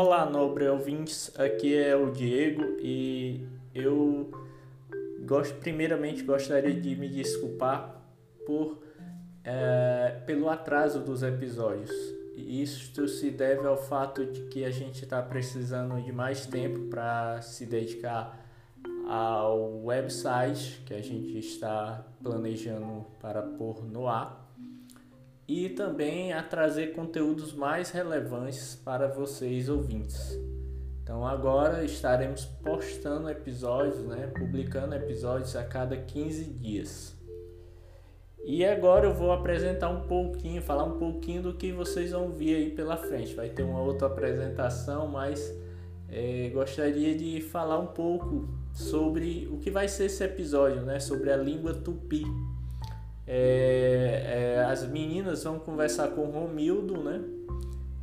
Olá, nobre ouvintes, aqui é o Diego e eu gosto, primeiramente gostaria de me desculpar por é, pelo atraso dos episódios. Isto se deve ao fato de que a gente está precisando de mais tempo para se dedicar ao website que a gente está planejando para pôr no ar e também a trazer conteúdos mais relevantes para vocês ouvintes. Então agora estaremos postando episódios, né, publicando episódios a cada 15 dias. E agora eu vou apresentar um pouquinho, falar um pouquinho do que vocês vão ver aí pela frente. Vai ter uma outra apresentação, mas é, gostaria de falar um pouco sobre o que vai ser esse episódio, né, sobre a língua tupi. É, é, as meninas vão conversar com Romildo, né?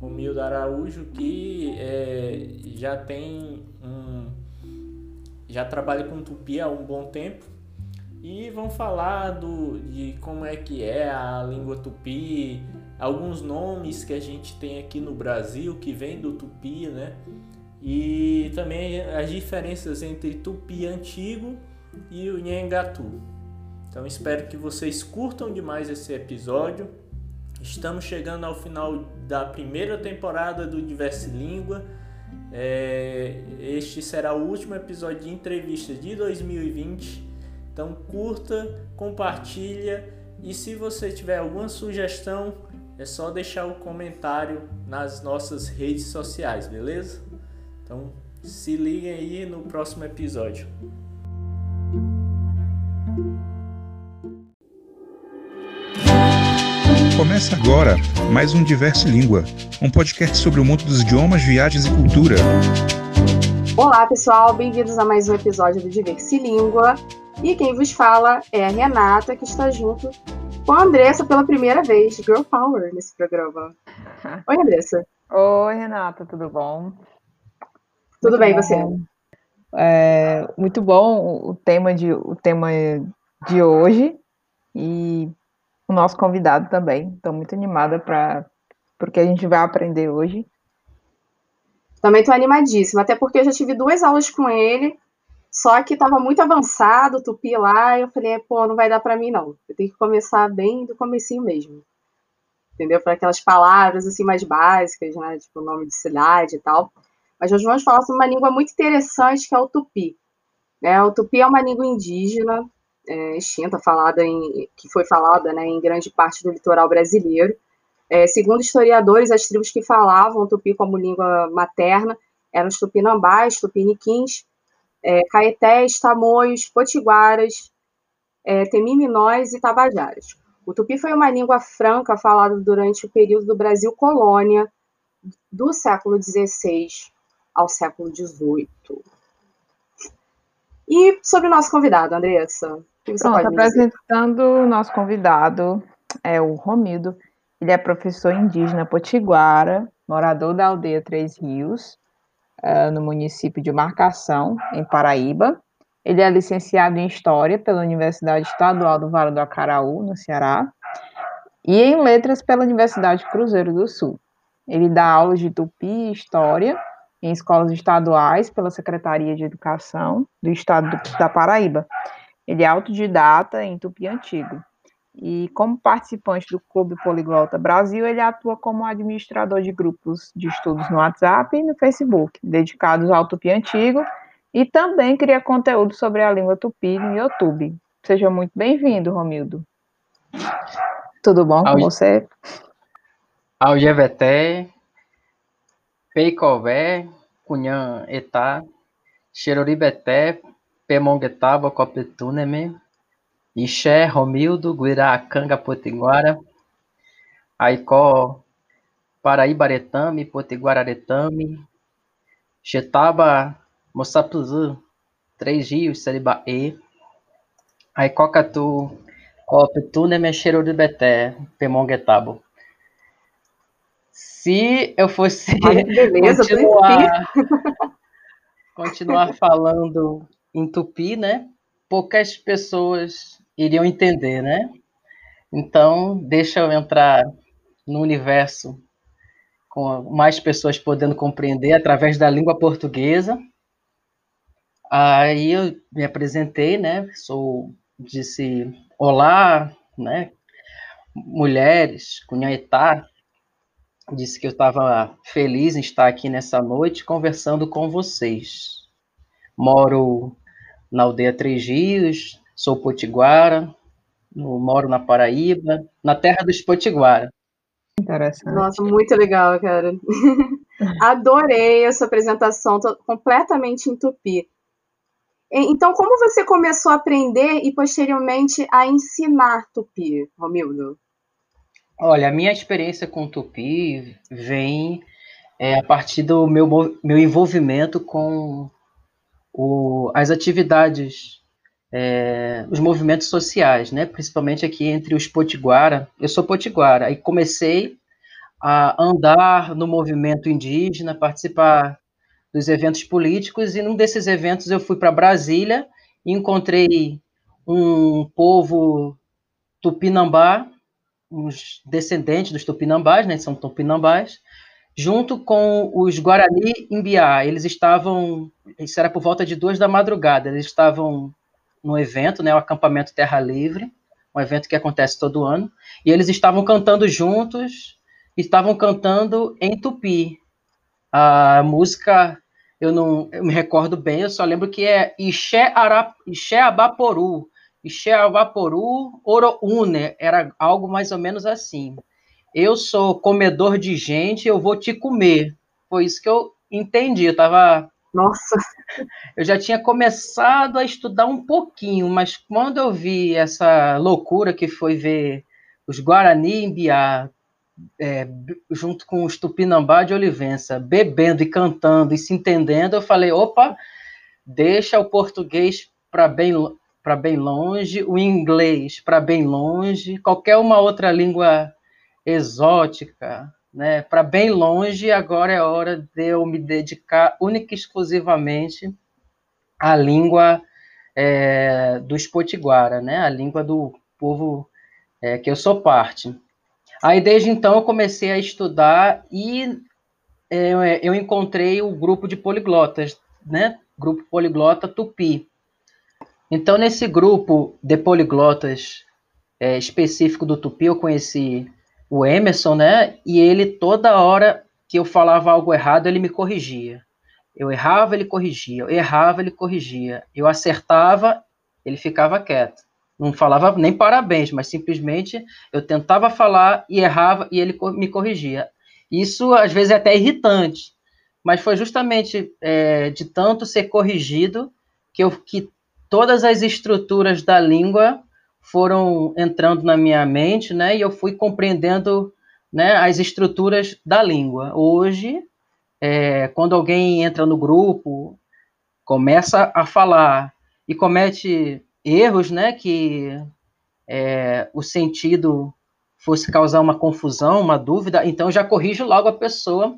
Romildo Araújo, que é, já tem um. já trabalha com tupi há um bom tempo e vão falar do, de como é que é a língua tupi, alguns nomes que a gente tem aqui no Brasil que vem do tupi, né? E também as diferenças entre tupi antigo e o nhengatu. Então espero que vocês curtam demais esse episódio. Estamos chegando ao final da primeira temporada do Diverse Língua. É, este será o último episódio de entrevista de 2020. Então curta, compartilha e se você tiver alguma sugestão, é só deixar o um comentário nas nossas redes sociais, beleza? Então se liguem aí no próximo episódio. Começa agora mais um Diverso Língua, um podcast sobre o mundo dos idiomas, viagens e cultura. Olá, pessoal, bem-vindos a mais um episódio do Diverso Língua. E quem vos fala é a Renata, que está junto com a Andressa pela primeira vez, Girl Power, nesse programa. Oi, Andressa. Oi, Renata, tudo bom? Tudo muito bem, bom. você? É, muito bom o tema de, o tema de hoje. E o nosso convidado também. Estou muito animada para porque a gente vai aprender hoje. Também estou animadíssima, até porque eu já tive duas aulas com ele, só que estava muito avançado, tupi lá, e eu falei, pô, não vai dar para mim não. Eu tenho que começar bem do comecinho mesmo. Entendeu? Para aquelas palavras assim mais básicas, né, tipo nome de cidade e tal. Mas nós vamos falar sobre uma língua muito interessante que é o tupi. Né? O tupi é uma língua indígena, é, extinta, falada em, que foi falada né, em grande parte do litoral brasileiro. É, segundo historiadores, as tribos que falavam tupi como língua materna eram os tupinambás, tupiniquins, é, caetés, tamoios, potiguaras, é, temiminóis e tabajaras. O tupi foi uma língua franca falada durante o período do Brasil colônia, do século XVI ao século XVIII. E sobre o nosso convidado, Andressa, Pronto, apresentando o nosso convidado, é o Romildo. Ele é professor indígena potiguara, morador da aldeia Três Rios, uh, no município de Marcação, em Paraíba. Ele é licenciado em História pela Universidade Estadual do Vale do Acaraú, no Ceará, e em Letras pela Universidade Cruzeiro do Sul. Ele dá aulas de tupi e história em escolas estaduais pela Secretaria de Educação do Estado da Paraíba ele é autodidata em tupi antigo. E como participante do Clube Poliglota Brasil, ele atua como administrador de grupos de estudos no WhatsApp e no Facebook, dedicados ao tupi antigo, e também cria conteúdo sobre a língua tupi no YouTube. Seja muito bem-vindo, Romildo. Tudo bom com você? Algeveté, Peicové, Cunhã Etá, Xeroribeté, Pemonguetaba, Copetuneme, Ixé, Romildo, Guiracanga, Potiguara, Aicó, Paraíbaretame, Potiguararetame, Xetaba, Moçapuzu, Três Rios, Seribaê, Aicocatu, Copetuneme, Cheiro de Beté, Pemonguetabo. Se eu fosse beleza, continuar, continuar falando em tupi, né? Poucas pessoas iriam entender, né? Então, deixa eu entrar no universo com mais pessoas podendo compreender através da língua portuguesa. Aí eu me apresentei, né? Sou, disse olá, né? Mulheres, Cunhaetá, disse que eu estava feliz em estar aqui nessa noite conversando com vocês. Moro na aldeia Três Rios, sou potiguara, moro na Paraíba, na terra dos potiguara. Interessante. Nossa, muito legal, cara. Adorei essa apresentação, tô completamente em tupi. Então, como você começou a aprender e posteriormente a ensinar tupi, Romildo? Olha, a minha experiência com tupi vem é, a partir do meu, meu envolvimento com o, as atividades, é, os movimentos sociais, né? principalmente aqui entre os potiguara. Eu sou potiguara, e comecei a andar no movimento indígena, participar dos eventos políticos, e num desses eventos eu fui para Brasília e encontrei um povo tupinambá, uns descendentes dos tupinambás, né, são tupinambás, junto com os Guarani Imbiá. Eles estavam, isso era por volta de duas da madrugada, eles estavam no evento, né, o acampamento Terra Livre, um evento que acontece todo ano, e eles estavam cantando juntos, estavam cantando em tupi. A música, eu não eu me recordo bem, eu só lembro que é Ixé, Arap, Ixé Abaporu, Ixé Abaporu Oroune, era algo mais ou menos assim eu sou comedor de gente, eu vou te comer. Foi isso que eu entendi. Eu tava. Nossa! Eu já tinha começado a estudar um pouquinho, mas quando eu vi essa loucura que foi ver os Guarani em Biá, é, junto com os Tupinambá de Olivença, bebendo e cantando e se entendendo, eu falei: opa, deixa o português para bem, bem longe, o inglês para bem longe, qualquer uma outra língua exótica, né, para bem longe, agora é hora de eu me dedicar única e exclusivamente à língua é, dos Potiguara, né, a língua do povo é, que eu sou parte. Aí, desde então, eu comecei a estudar e é, eu encontrei o grupo de poliglotas, né, grupo poliglota Tupi. Então, nesse grupo de poliglotas é, específico do Tupi, eu conheci o Emerson, né? E ele toda hora que eu falava algo errado, ele me corrigia. Eu errava, ele corrigia. Eu errava, ele corrigia. Eu acertava, ele ficava quieto. Não falava nem parabéns, mas simplesmente eu tentava falar e errava e ele me corrigia. Isso às vezes é até irritante, mas foi justamente é, de tanto ser corrigido que, eu, que todas as estruturas da língua foram entrando na minha mente, né, e eu fui compreendendo, né, as estruturas da língua. Hoje, é, quando alguém entra no grupo, começa a falar e comete erros, né, que é, o sentido fosse causar uma confusão, uma dúvida, então já corrijo logo a pessoa,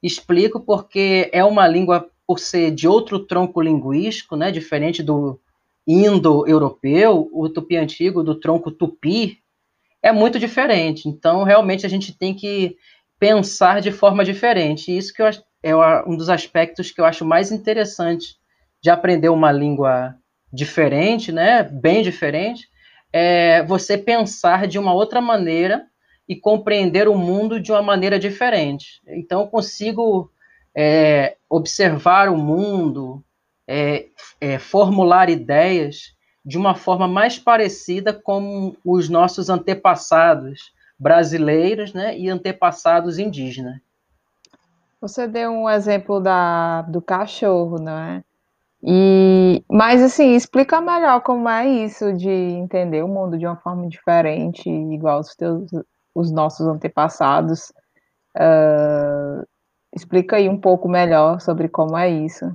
explico porque é uma língua por ser de outro tronco linguístico, né, diferente do indo-europeu, o tupi antigo do tronco tupi, é muito diferente. Então, realmente, a gente tem que pensar de forma diferente. Isso que eu, é um dos aspectos que eu acho mais interessante de aprender uma língua diferente, né, bem diferente, é você pensar de uma outra maneira e compreender o mundo de uma maneira diferente. Então, eu consigo é, observar o mundo, é, é, formular ideias de uma forma mais parecida com os nossos antepassados brasileiros né, e antepassados indígenas. Você deu um exemplo da, do cachorro, não é? E, mas assim, explica melhor como é isso de entender o mundo de uma forma diferente, igual os teus, os nossos antepassados. Uh, explica aí um pouco melhor sobre como é isso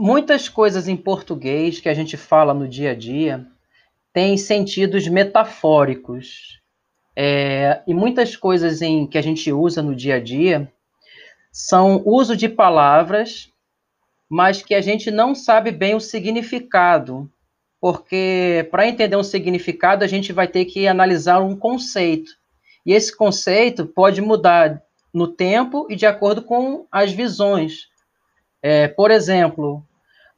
muitas coisas em português que a gente fala no dia a dia têm sentidos metafóricos. É, e muitas coisas em que a gente usa no dia a dia são uso de palavras, mas que a gente não sabe bem o significado, porque para entender um significado a gente vai ter que analisar um conceito. E esse conceito pode mudar no tempo e de acordo com as visões. É, por exemplo,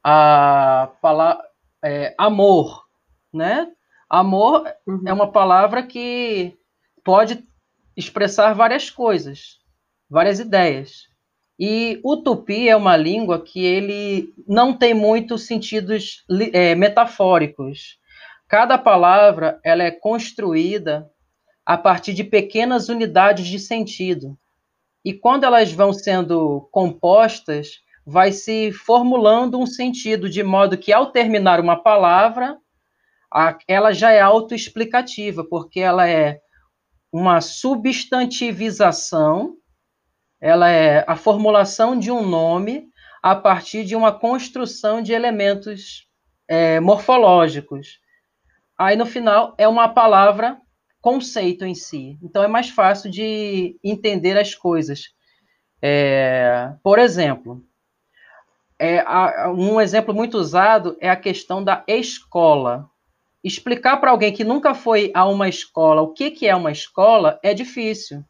a palavra é, amor, né? Amor uhum. é uma palavra que pode expressar várias coisas, várias ideias. E o tupi é uma língua que ele não tem muitos sentidos é, metafóricos. Cada palavra ela é construída a partir de pequenas unidades de sentido. E quando elas vão sendo compostas, vai se formulando um sentido, de modo que ao terminar uma palavra, ela já é autoexplicativa, porque ela é uma substantivização, ela é a formulação de um nome a partir de uma construção de elementos é, morfológicos. Aí no final é uma palavra conceito em si. Então é mais fácil de entender as coisas. É, por exemplo, é, um exemplo muito usado é a questão da escola. Explicar para alguém que nunca foi a uma escola o que, que é uma escola é difícil,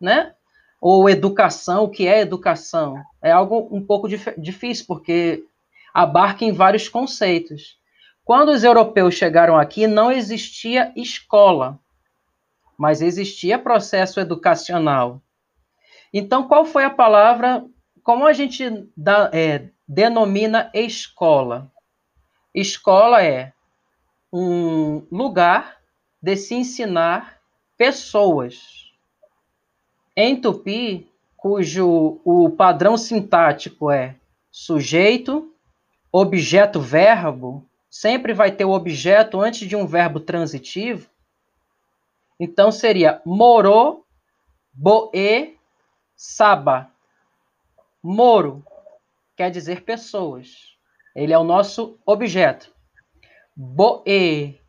né? Ou educação, o que é educação? É algo um pouco dif difícil, porque abarca em vários conceitos. Quando os europeus chegaram aqui, não existia escola, mas existia processo educacional. Então, qual foi a palavra? Como a gente dá, é, denomina escola. Escola é um lugar de se ensinar pessoas. Em tupi, cujo o padrão sintático é sujeito, objeto, verbo, sempre vai ter o objeto antes de um verbo transitivo. Então seria moro, boe, saba. Moro, quer dizer pessoas. Ele é o nosso objeto. Boe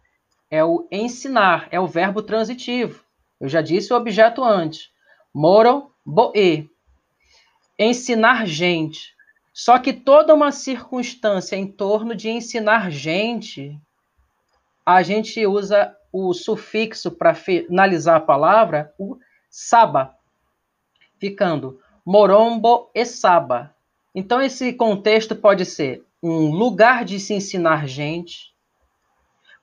é o ensinar, é o verbo transitivo. Eu já disse o objeto antes. Moro, boe. Ensinar gente. Só que toda uma circunstância em torno de ensinar gente, a gente usa o sufixo para finalizar a palavra, o saba, ficando morombo e saba. Então, esse contexto pode ser um lugar de se ensinar gente,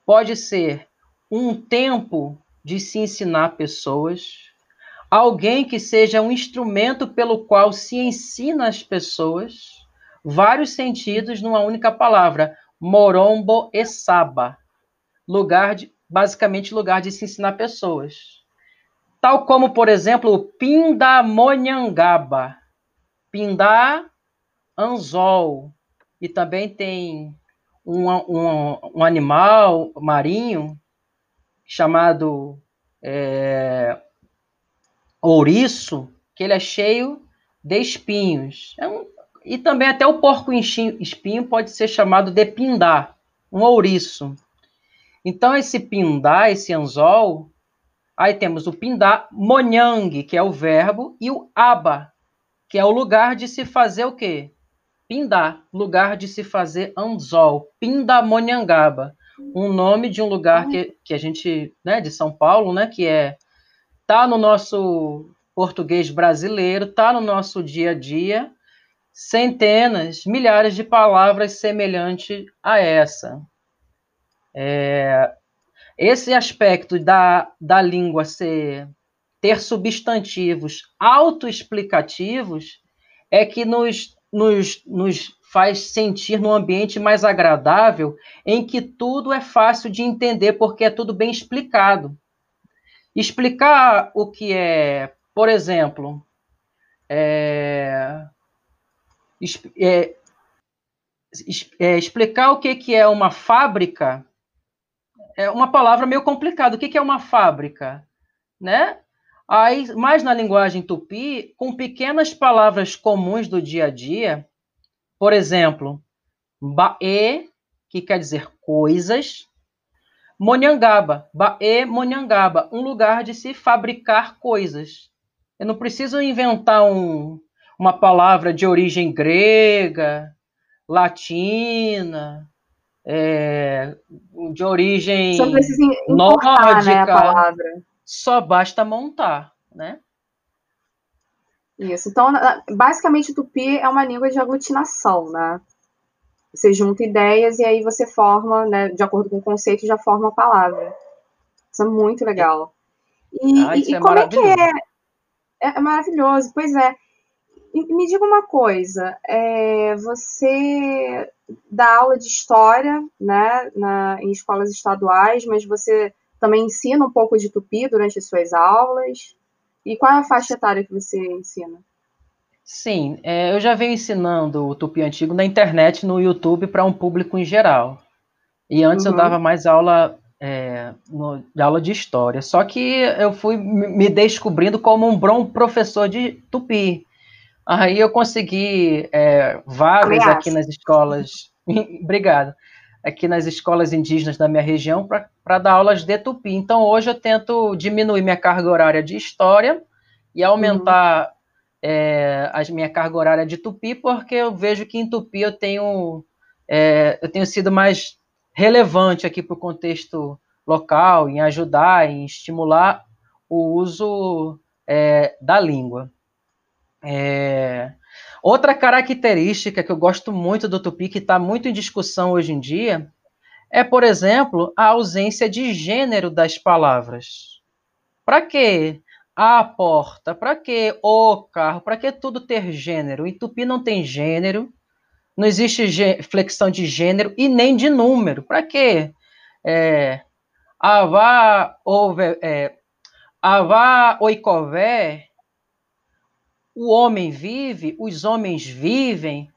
pode ser um tempo de se ensinar pessoas, alguém que seja um instrumento pelo qual se ensina as pessoas, vários sentidos numa única palavra, morombo e saba, lugar de, basicamente lugar de se ensinar pessoas. Tal como, por exemplo, o Pindamonhangaba. Pindá anzol. E também tem um, um, um animal marinho chamado é, ouriço, que ele é cheio de espinhos. É um, e também até o porco espinho pode ser chamado de pindá, um ouriço. Então, esse pindá, esse anzol, aí temos o pindá monhang, que é o verbo, e o aba, que é o lugar de se fazer o quê? Pindá, lugar de se fazer anzol, Pindamonhangaba, um nome de um lugar que, que a gente, né, de São Paulo, né, que é tá no nosso português brasileiro, tá no nosso dia a dia, centenas, milhares de palavras semelhantes a essa. É, esse aspecto da, da língua ser ter substantivos autoexplicativos é que nos nos, nos faz sentir num ambiente mais agradável, em que tudo é fácil de entender, porque é tudo bem explicado. Explicar o que é, por exemplo, é, é, é, explicar o que, que é uma fábrica é uma palavra meio complicada. O que, que é uma fábrica? Né? Aí, mais na linguagem tupi, com pequenas palavras comuns do dia a dia, por exemplo, bae, que quer dizer coisas, Monhangaba, bae Monhangaba, um lugar de se fabricar coisas. Eu não preciso inventar um, uma palavra de origem grega, latina, é, de origem nórdica. Né, a palavra só basta montar, né? Isso. Então, basicamente, o tupi é uma língua de aglutinação, né? Você junta ideias e aí você forma, né, de acordo com o conceito, já forma a palavra. Isso é muito legal. E, ah, e é como é que é? é? é? maravilhoso, pois é. Me diga uma coisa, é, você dá aula de história, né, na, em escolas estaduais, mas você também ensina um pouco de tupi durante as suas aulas? E qual é a faixa etária que você ensina? Sim, é, eu já venho ensinando o tupi antigo na internet, no YouTube, para um público em geral. E antes uhum. eu dava mais aula, é, no, de aula de história. Só que eu fui me descobrindo como um bom professor de tupi. Aí eu consegui é, vagas Ameaça. aqui nas escolas. Obrigado. Aqui nas escolas indígenas da minha região para dar aulas de tupi. Então hoje eu tento diminuir minha carga horária de história e aumentar uhum é, a minha carga horária de Tupi, porque eu vejo que em Tupi eu tenho, é, eu tenho sido mais relevante aqui para o contexto local, em ajudar, em estimular o uso é, da língua. É, outra característica que eu gosto muito do Tupi, que está muito em discussão hoje em dia, é, por exemplo, a ausência de gênero das palavras. Para quê? a porta, para que o carro, para que tudo ter gênero? Em Tupi não tem gênero, não existe flexão de gênero e nem de número. Para quê? É, avá, ove, é, avá, oicové, o homem vive, os homens vivem,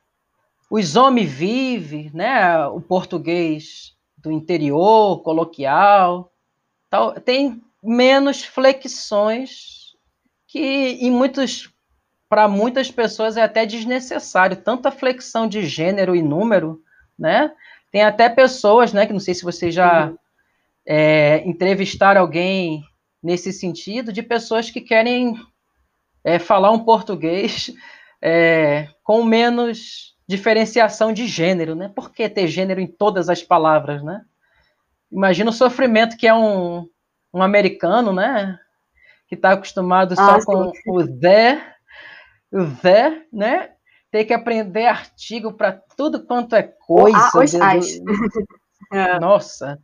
os homens vivem, né? O português do interior, coloquial, tal, tem menos flexões que em muitos para muitas pessoas é até desnecessário tanta flexão de gênero e número, né? Tem até pessoas, né, que não sei se vocês já uhum. é, entrevistaram alguém nesse sentido, de pessoas que querem é, falar um português é, com menos diferenciação de gênero, né? Por que ter gênero em todas as palavras, né? Imagina o sofrimento que é um, um americano, né? Que está acostumado só ah, com o Zé, o Zé, né? Tem que aprender artigo para tudo quanto é coisa. Ah, é. Nossa.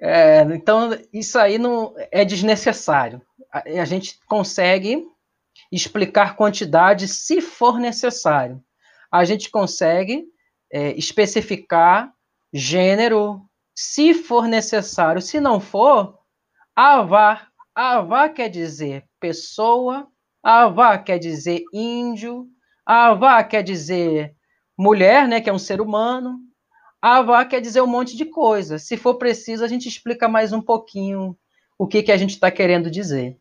É, então, isso aí não é desnecessário. A, a gente consegue explicar quantidade se for necessário. A gente consegue é, especificar gênero se for necessário. Se não for, Avá. Avá quer dizer pessoa, Avá quer dizer índio, Avá quer dizer mulher, né, que é um ser humano. Avá quer dizer um monte de coisa. Se for preciso, a gente explica mais um pouquinho o que, que a gente está querendo dizer.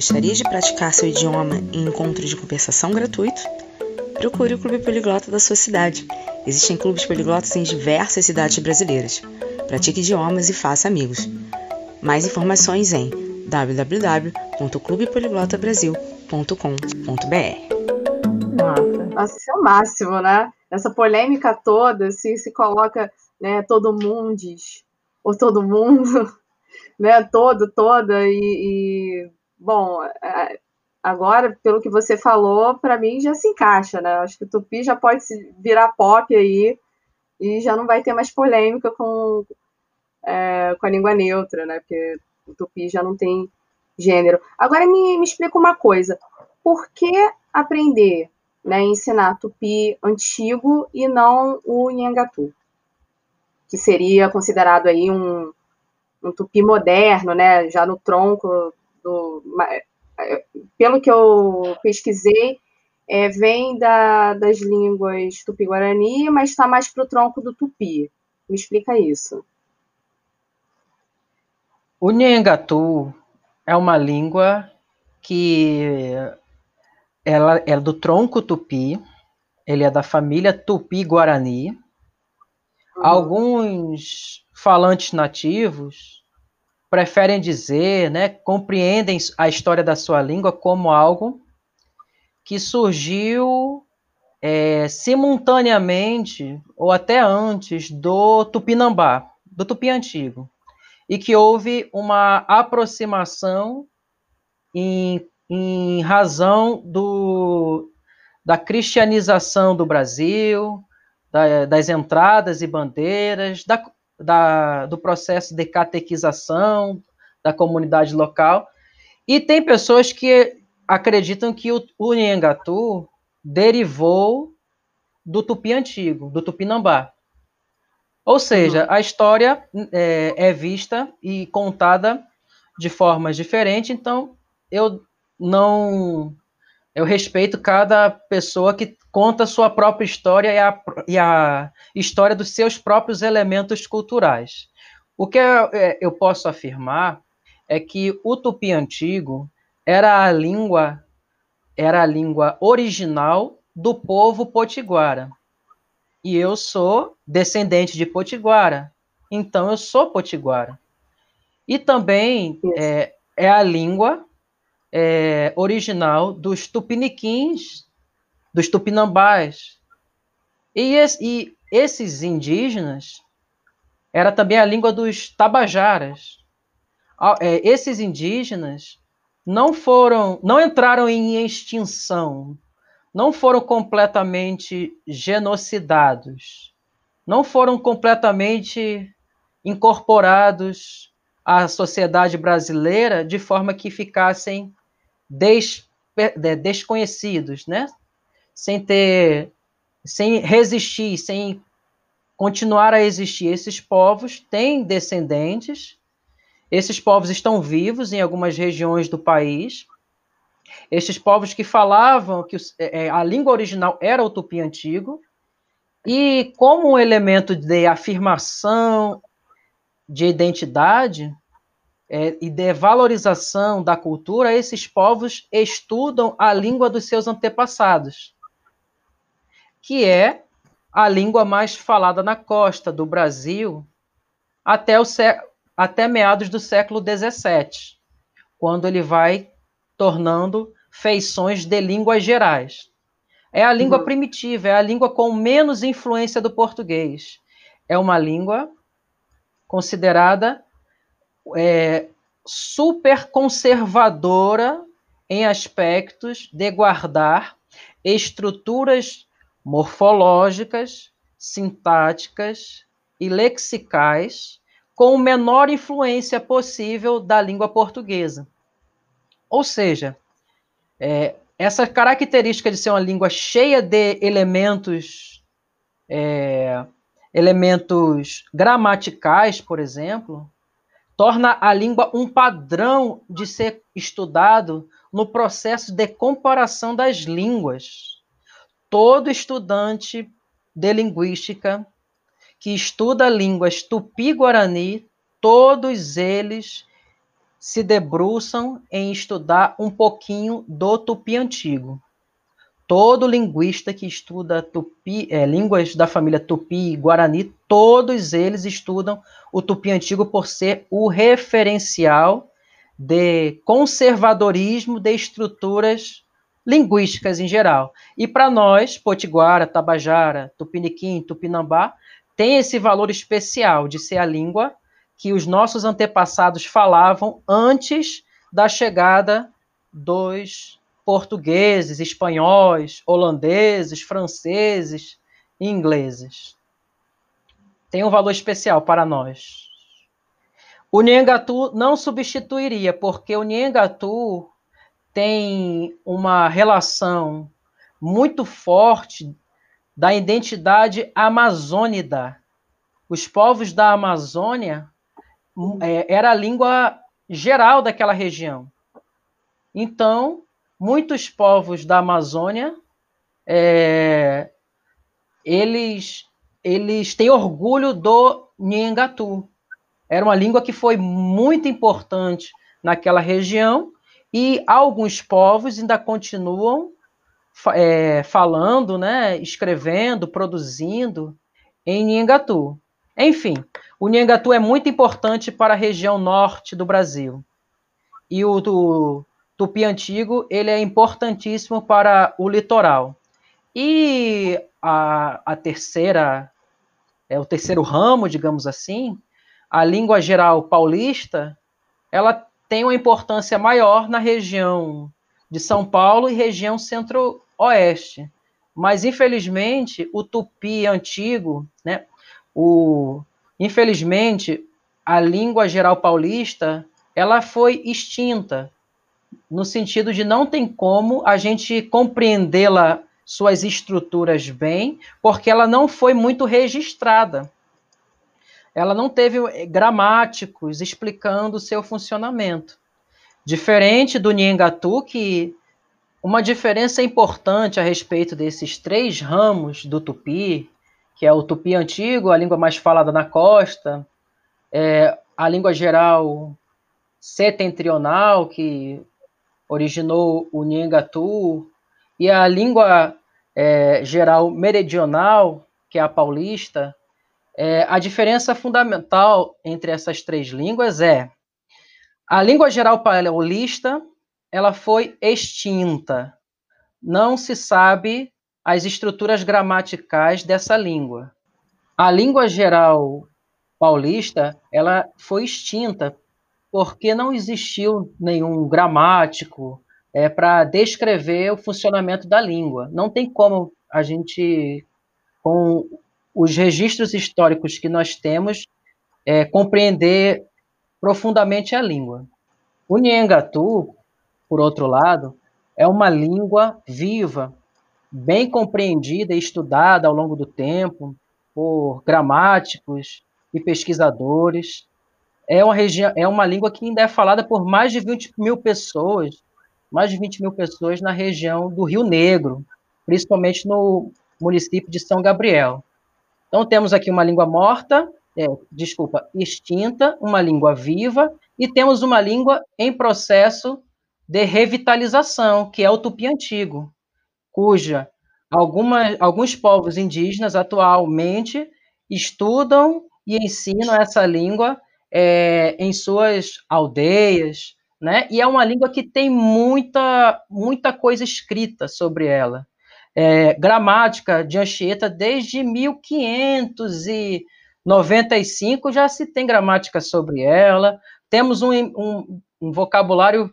Gostaria de praticar seu idioma em encontro de conversação gratuito? Procure o Clube Poliglota da sua cidade. Existem clubes poliglotas em diversas cidades brasileiras pratique idiomas e faça amigos. Mais informações em www.clubepoliglotabrasil.com.br. Nossa, isso é o máximo, né? Essa polêmica toda, se se coloca né, todo mundo, ou todo mundo, né, todo, toda, e, e bom, é, agora, pelo que você falou, para mim já se encaixa, né? Acho que o Tupi já pode virar pop aí, e já não vai ter mais polêmica com, é, com a língua neutra, né? Porque o tupi já não tem gênero. Agora me, me explica uma coisa: por que aprender, né, ensinar tupi antigo e não o nhangatu? Que seria considerado aí um, um tupi moderno, né? Já no tronco do. É, pelo que eu pesquisei, é, vem da, das línguas tupi-guarani, mas está mais para o tronco do tupi. Me explica isso. O Nhangatu é uma língua que ela é do tronco tupi, ele é da família tupi-guarani. Uhum. Alguns falantes nativos preferem dizer, né, compreendem a história da sua língua como algo que surgiu é, simultaneamente ou até antes do Tupinambá, do Tupi antigo. e que houve uma aproximação em, em razão do, da cristianização do Brasil, da, das entradas e bandeiras, da, da, do processo de catequização da comunidade local. E tem pessoas que acreditam que o, Nhangatu derivou do Tupi antigo, do Tupinambá. Ou seja, uhum. a história é, é, vista e contada de formas diferentes, então eu não. Eu respeito cada pessoa que conta a sua própria história e a, e a história dos seus próprios elementos culturais. O que eu, é, eu posso afirmar é que o tupi antigo era a língua era a língua original do povo potiguara. E eu sou descendente de potiguara, então eu sou potiguara. E também é, é, a língua é, original dos tupiniquins, dos tupinambás. E, e esses indígenas era também a língua dos tabajaras. É, esses indígenas não foram, não entraram em extinção, não foram completamente genocidados, não foram completamente incorporados à sociedade brasileira de forma que ficassem des, desconhecidos, né? Sem ter, sem resistir, sem continuar a existir. Esses povos têm descendentes esses povos estão vivos em algumas regiões do país. Estes povos que falavam que é, é, a língua original era o tupi antigo, e como um elemento de afirmação de identidade é, e de valorização da cultura, esses povos estudam a língua dos seus antepassados, que é a língua mais falada na costa do Brasil até o, até meados do século XVII, quando ele vai tornando feições de línguas gerais. É a língua uhum. primitiva, é a língua com menos influência do português. É uma língua considerada é, super conservadora em aspectos de guardar estruturas morfológicas, sintáticas e lexicais com menor influência possível da língua portuguesa. Ou seja, é, essa característica de ser uma língua cheia de elementos, é, elementos gramaticais, por exemplo, torna a língua um padrão de ser estudado no processo de comparação das línguas. Todo estudante de linguística que estuda línguas tupi-guarani, todos eles se debruçam em estudar um pouquinho do tupi antigo. Todo linguista que estuda tupi, é, línguas da família tupi e guarani, todos eles estudam o tupi antigo por ser o referencial de conservadorismo de estruturas linguísticas em geral. E para nós, Potiguara, Tabajara, Tupiniquim, Tupinambá, tem esse valor especial de ser a língua que os nossos antepassados falavam antes da chegada dos portugueses, espanhóis, holandeses, franceses e ingleses. Tem um valor especial para nós. O Nhengatu não substituiria, porque o Nhengatu tem uma relação muito forte da identidade amazônida. Os povos da Amazônia é, era a língua geral daquela região. Então, muitos povos da Amazônia, é, eles, eles têm orgulho do Nhengatu. Era uma língua que foi muito importante naquela região e alguns povos ainda continuam é, falando, né, escrevendo, produzindo em Nhengatu. Enfim, o Nhengatu é muito importante para a região norte do Brasil. E o, o Tupi Antigo ele é importantíssimo para o litoral. E a, a terceira, é o terceiro ramo, digamos assim, a língua geral paulista, ela tem uma importância maior na região de São Paulo e região centro-oeste. Mas, infelizmente, o tupi antigo, né, o, infelizmente, a língua geral paulista, ela foi extinta, no sentido de não tem como a gente compreendê-la, suas estruturas bem, porque ela não foi muito registrada ela não teve eh, gramáticos explicando o seu funcionamento. Diferente do Nhengatu, que uma diferença importante a respeito desses três ramos do tupi, que é o tupi antigo, a língua mais falada na costa, é, a língua geral setentrional, que originou o Nhengatu, e a língua é, geral meridional, que é a paulista, é, a diferença fundamental entre essas três línguas é a língua geral paulista ela foi extinta. Não se sabe as estruturas gramaticais dessa língua. A língua geral paulista ela foi extinta porque não existiu nenhum gramático é, para descrever o funcionamento da língua. Não tem como a gente, com os registros históricos que nós temos, é, compreender profundamente a língua. O Nhengatu, por outro lado, é uma língua viva, bem compreendida e estudada ao longo do tempo por gramáticos e pesquisadores. É uma, região, é uma língua que ainda é falada por mais de 20 mil pessoas, mais de 20 mil pessoas na região do Rio Negro, principalmente no município de São Gabriel. Então, temos aqui uma língua morta, é, desculpa, extinta, uma língua viva, e temos uma língua em processo de revitalização, que é o tupi antigo, cuja alguma, alguns povos indígenas atualmente estudam e ensinam essa língua é, em suas aldeias, né? E é uma língua que tem muita, muita coisa escrita sobre ela é, gramática de Anchieta desde 1595 já se tem gramática sobre ela. Temos um, um, um vocabulário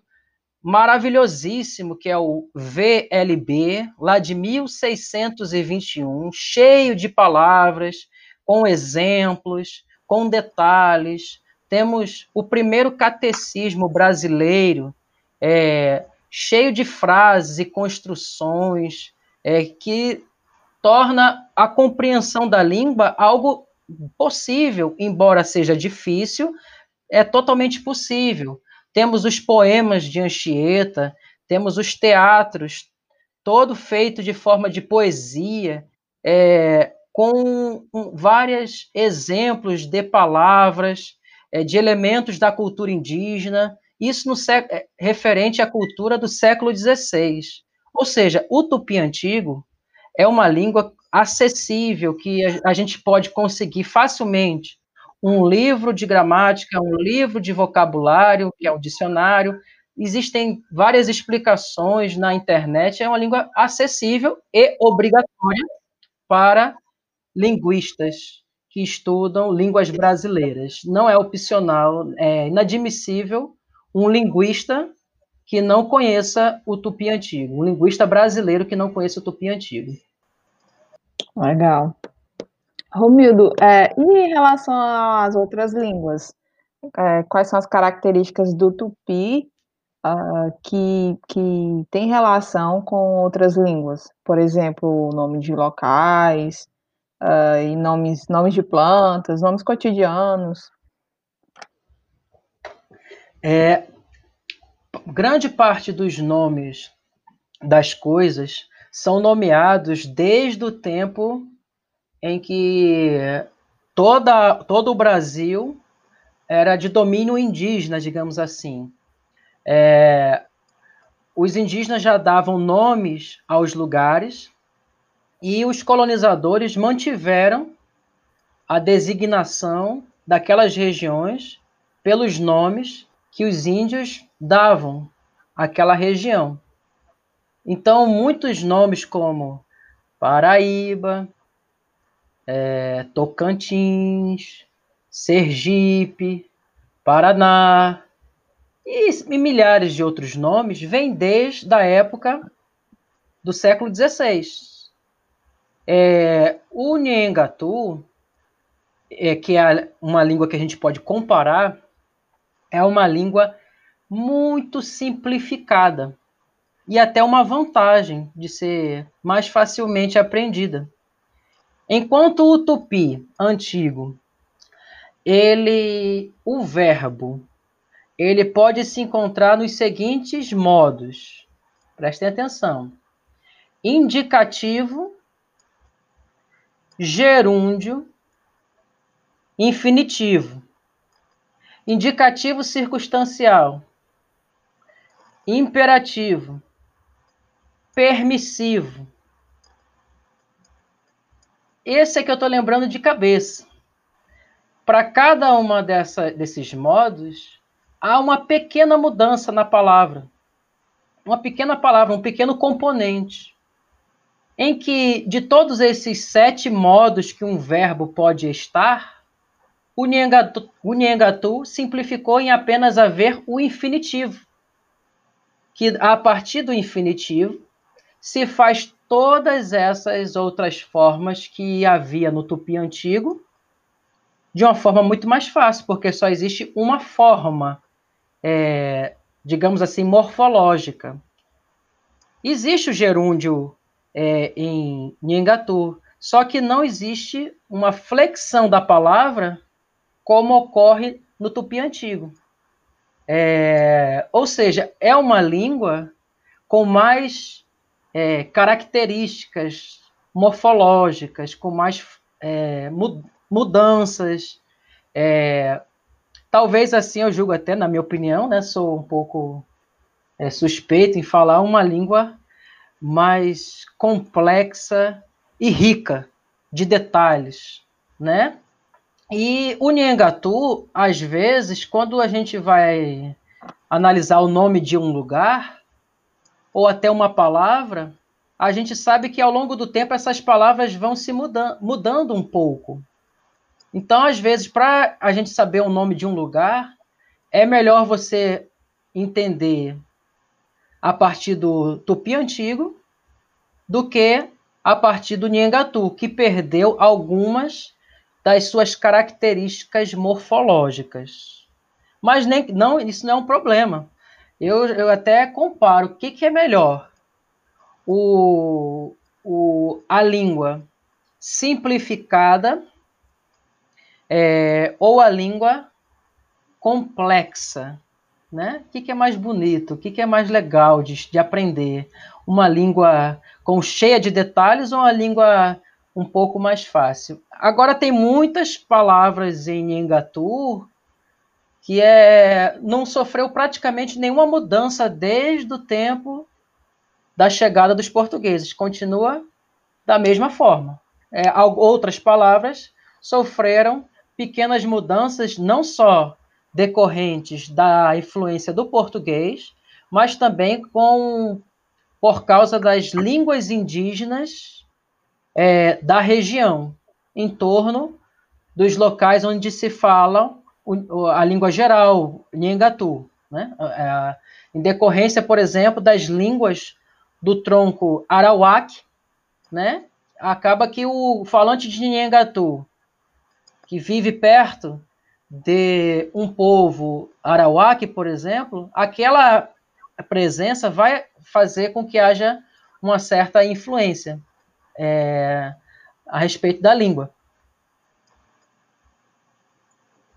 maravilhosíssimo que é o VLB, lá de 1621, cheio de palavras, com exemplos, com detalhes. Temos o primeiro catecismo brasileiro, é, cheio de frases e construções, é, que torna a compreensão da língua algo possível, embora seja difícil, é totalmente possível. Temos os poemas de Anchieta, temos os teatros, todo feito de forma de poesia, é, com vários exemplos de palavras, de elementos da cultura indígena, isso no é, referente à cultura do século XVI. Ou seja, o tupi antigo é uma língua acessível que a, gente pode conseguir facilmente um livro de gramática, um livro de vocabulário, que é o dicionário. Existem várias explicações na internet, é uma língua acessível e obrigatória para linguistas que estudam línguas brasileiras. Não é opcional, é inadmissível um linguista que não conheça o tupi antigo, um linguista brasileiro que não conheça o tupi antigo. Legal. Romildo, é, e em relação às outras línguas, é, quais são as características do tupi uh, que, que tem relação com outras línguas? Por exemplo, o nome de locais, uh, e nomes, nomes de plantas, nomes cotidianos. É, grande parte dos nomes das coisas são nomeados desde o tempo em que toda, todo o Brasil era de domínio indígena, digamos assim. É, os indígenas já davam nomes aos lugares e os colonizadores mantiveram a designação daquelas regiões pelos nomes que os índios davam àquela região. Então, muitos nomes como Paraíba, é, Tocantins, Sergipe, Paraná e, e milhares de outros nomes vêm desde a época do século XVI. É, o Nhengatu, é, que é uma língua que a gente pode comparar, é uma língua muito simplificada e até uma vantagem de ser mais facilmente aprendida. Enquanto o tupi antigo, ele, o verbo, ele pode se encontrar nos seguintes modos. Prestem atenção: indicativo, gerúndio, infinitivo, indicativo circunstancial, imperativo, permissivo. Esse é que eu estou lembrando de cabeça. Para cada uma desses modos, há uma pequena mudança na palavra. Uma pequena palavra, um pequeno componente. Em que, de todos esses sete modos que um verbo pode estar, o Nhengatu, o Nhengatu simplificou em apenas haver o infinitivo. Que a partir do infinitivo, se faz todas essas outras formas que havia no tupi antigo de uma forma muito mais fácil, porque só existe uma forma, é, digamos assim, morfológica. Existe o gerúndio é, em Nhengatu, só que não existe uma flexão da palavra como ocorre no tupi antigo. É, ou seja, é uma língua com mais é, características morfológicas, com mais é, mudanças. É, talvez assim, eu julgo até, na minha opinião, né, sou um pouco é, suspeito em falar uma língua mais complexa e rica de detalhes, né? E o Nhengatu, às vezes, quando a gente vai analisar o nome de um lugar, ou até uma palavra, a gente sabe que ao longo do tempo essas palavras vão se mudando, mudando um pouco. Então, às vezes, para a gente saber o nome de um lugar, é melhor você entender a partir do tupi antigo do que a partir do Nhengatu, que perdeu algumas das suas características morfológicas. Mas nem, não, isso não é um problema. Eu, eu até comparo o que, que é melhor. O, o, a língua simplificada é, ou a língua complexa. Né? O que, que é mais bonito? O que, que é mais legal de, de aprender? Uma língua com cheia de detalhes ou uma língua um pouco mais fácil? Agora tem muitas palavras em Engatu que é, não sofreu praticamente nenhuma mudança desde o tempo da chegada dos portugueses. Continua da mesma forma. É, outras palavras sofreram pequenas mudanças, não só decorrentes da influência do português, mas também com por causa das línguas indígenas é, da região, em torno dos locais onde se falam a língua geral, Nhengatu, né? É, em decorrência, por exemplo, das línguas do tronco Arawak, né? Acaba que o falante de Nhengatu, que vive perto de um povo Arawak, por exemplo, aquela presença vai fazer com que haja uma certa influência é, a respeito da língua.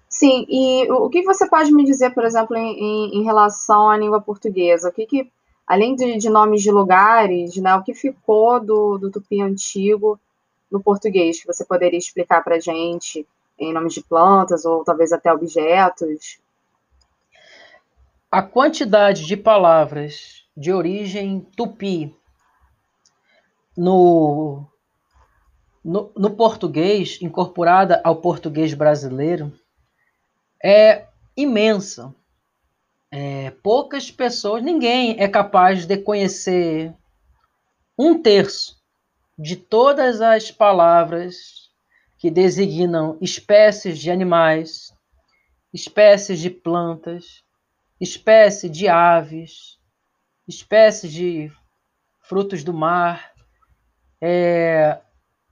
Sim, e o que você pode me dizer, por exemplo, em, em, relação à língua portuguesa? O que, que além de, de, nomes de lugares, né, o que ficou do, do tupi antigo no português, que você poderia explicar para a gente, em nomes de plantas ou talvez até objetos? A quantidade de palavras de origem tupi no, no, no português, incorporada ao português brasileiro, é imensa. É, poucas pessoas, ninguém é capaz de conhecer um terço de todas as palavras que designam espécies de animais, espécies de plantas, espécies de aves, espécies de frutos do mar, é,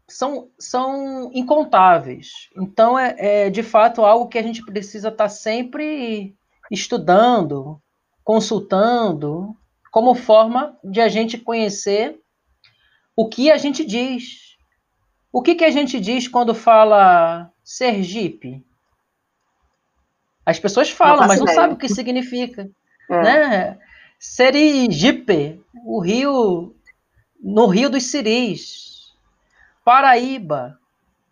são, são incontáveis. Então, é, é de fato algo que a gente precisa estar sempre estudando, consultando, como forma de a gente conhecer o que a gente diz. O que, que a gente diz quando fala Sergipe? As pessoas falam, mas não sabem o que significa. É. Né? Serigipe, o rio, no Rio dos Siris. Paraíba.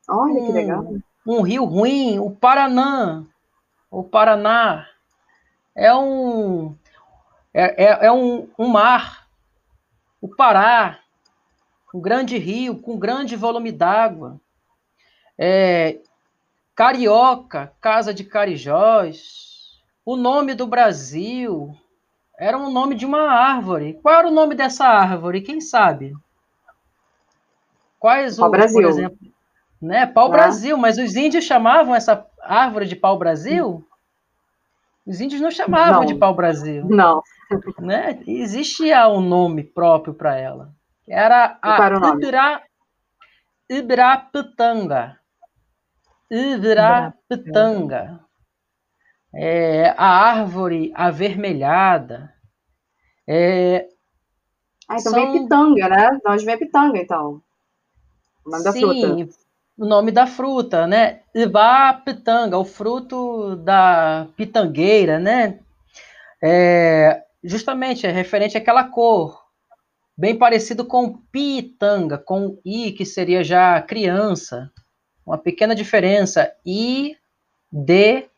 Olha um, que legal. Um rio ruim, o Paraná. O Paraná é um é, é, é um, um mar. O Pará, um grande rio com grande volume d'água. É, Carioca, Casa de Carijós, o nome do Brasil era um nome de uma árvore. Qual era o nome dessa árvore? Quem sabe? Quais pau Brasil. por exemplo? Né? Pau ah. Brasil, mas os índios chamavam essa árvore de pau Brasil? Os índios não chamavam não. de pau Brasil. Não. Né? Existia um nome próprio para ela. Era a Ibra, Ibrapitanga. Ibrapitanga. É, a árvore avermelhada. É, ah, então são... vem pitanga, né? Nós vem pitanga, então. O nome da Sim, fruta. o nome da fruta, né? Ibapitanga, o fruto da pitangueira, né? É, justamente, é referente àquela cor bem parecido com pitanga, com i, que seria já criança. Uma pequena diferença. I, D,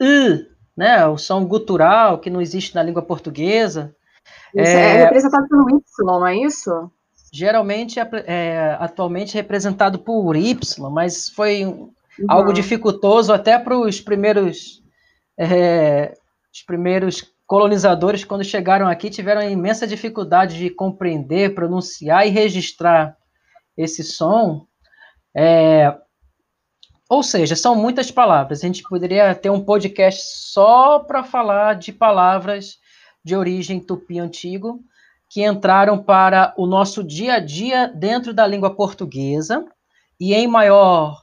I, né? O som gutural que não existe na língua portuguesa. Isso é, é representado pelo Y, não é isso? Geralmente é, é atualmente representado por Y, mas foi uhum. algo dificultoso até para os primeiros é, os primeiros colonizadores, quando chegaram aqui, tiveram imensa dificuldade de compreender, pronunciar e registrar esse som. É, ou seja, são muitas palavras. A gente poderia ter um podcast só para falar de palavras de origem tupi antigo que entraram para o nosso dia a dia dentro da língua portuguesa e em maior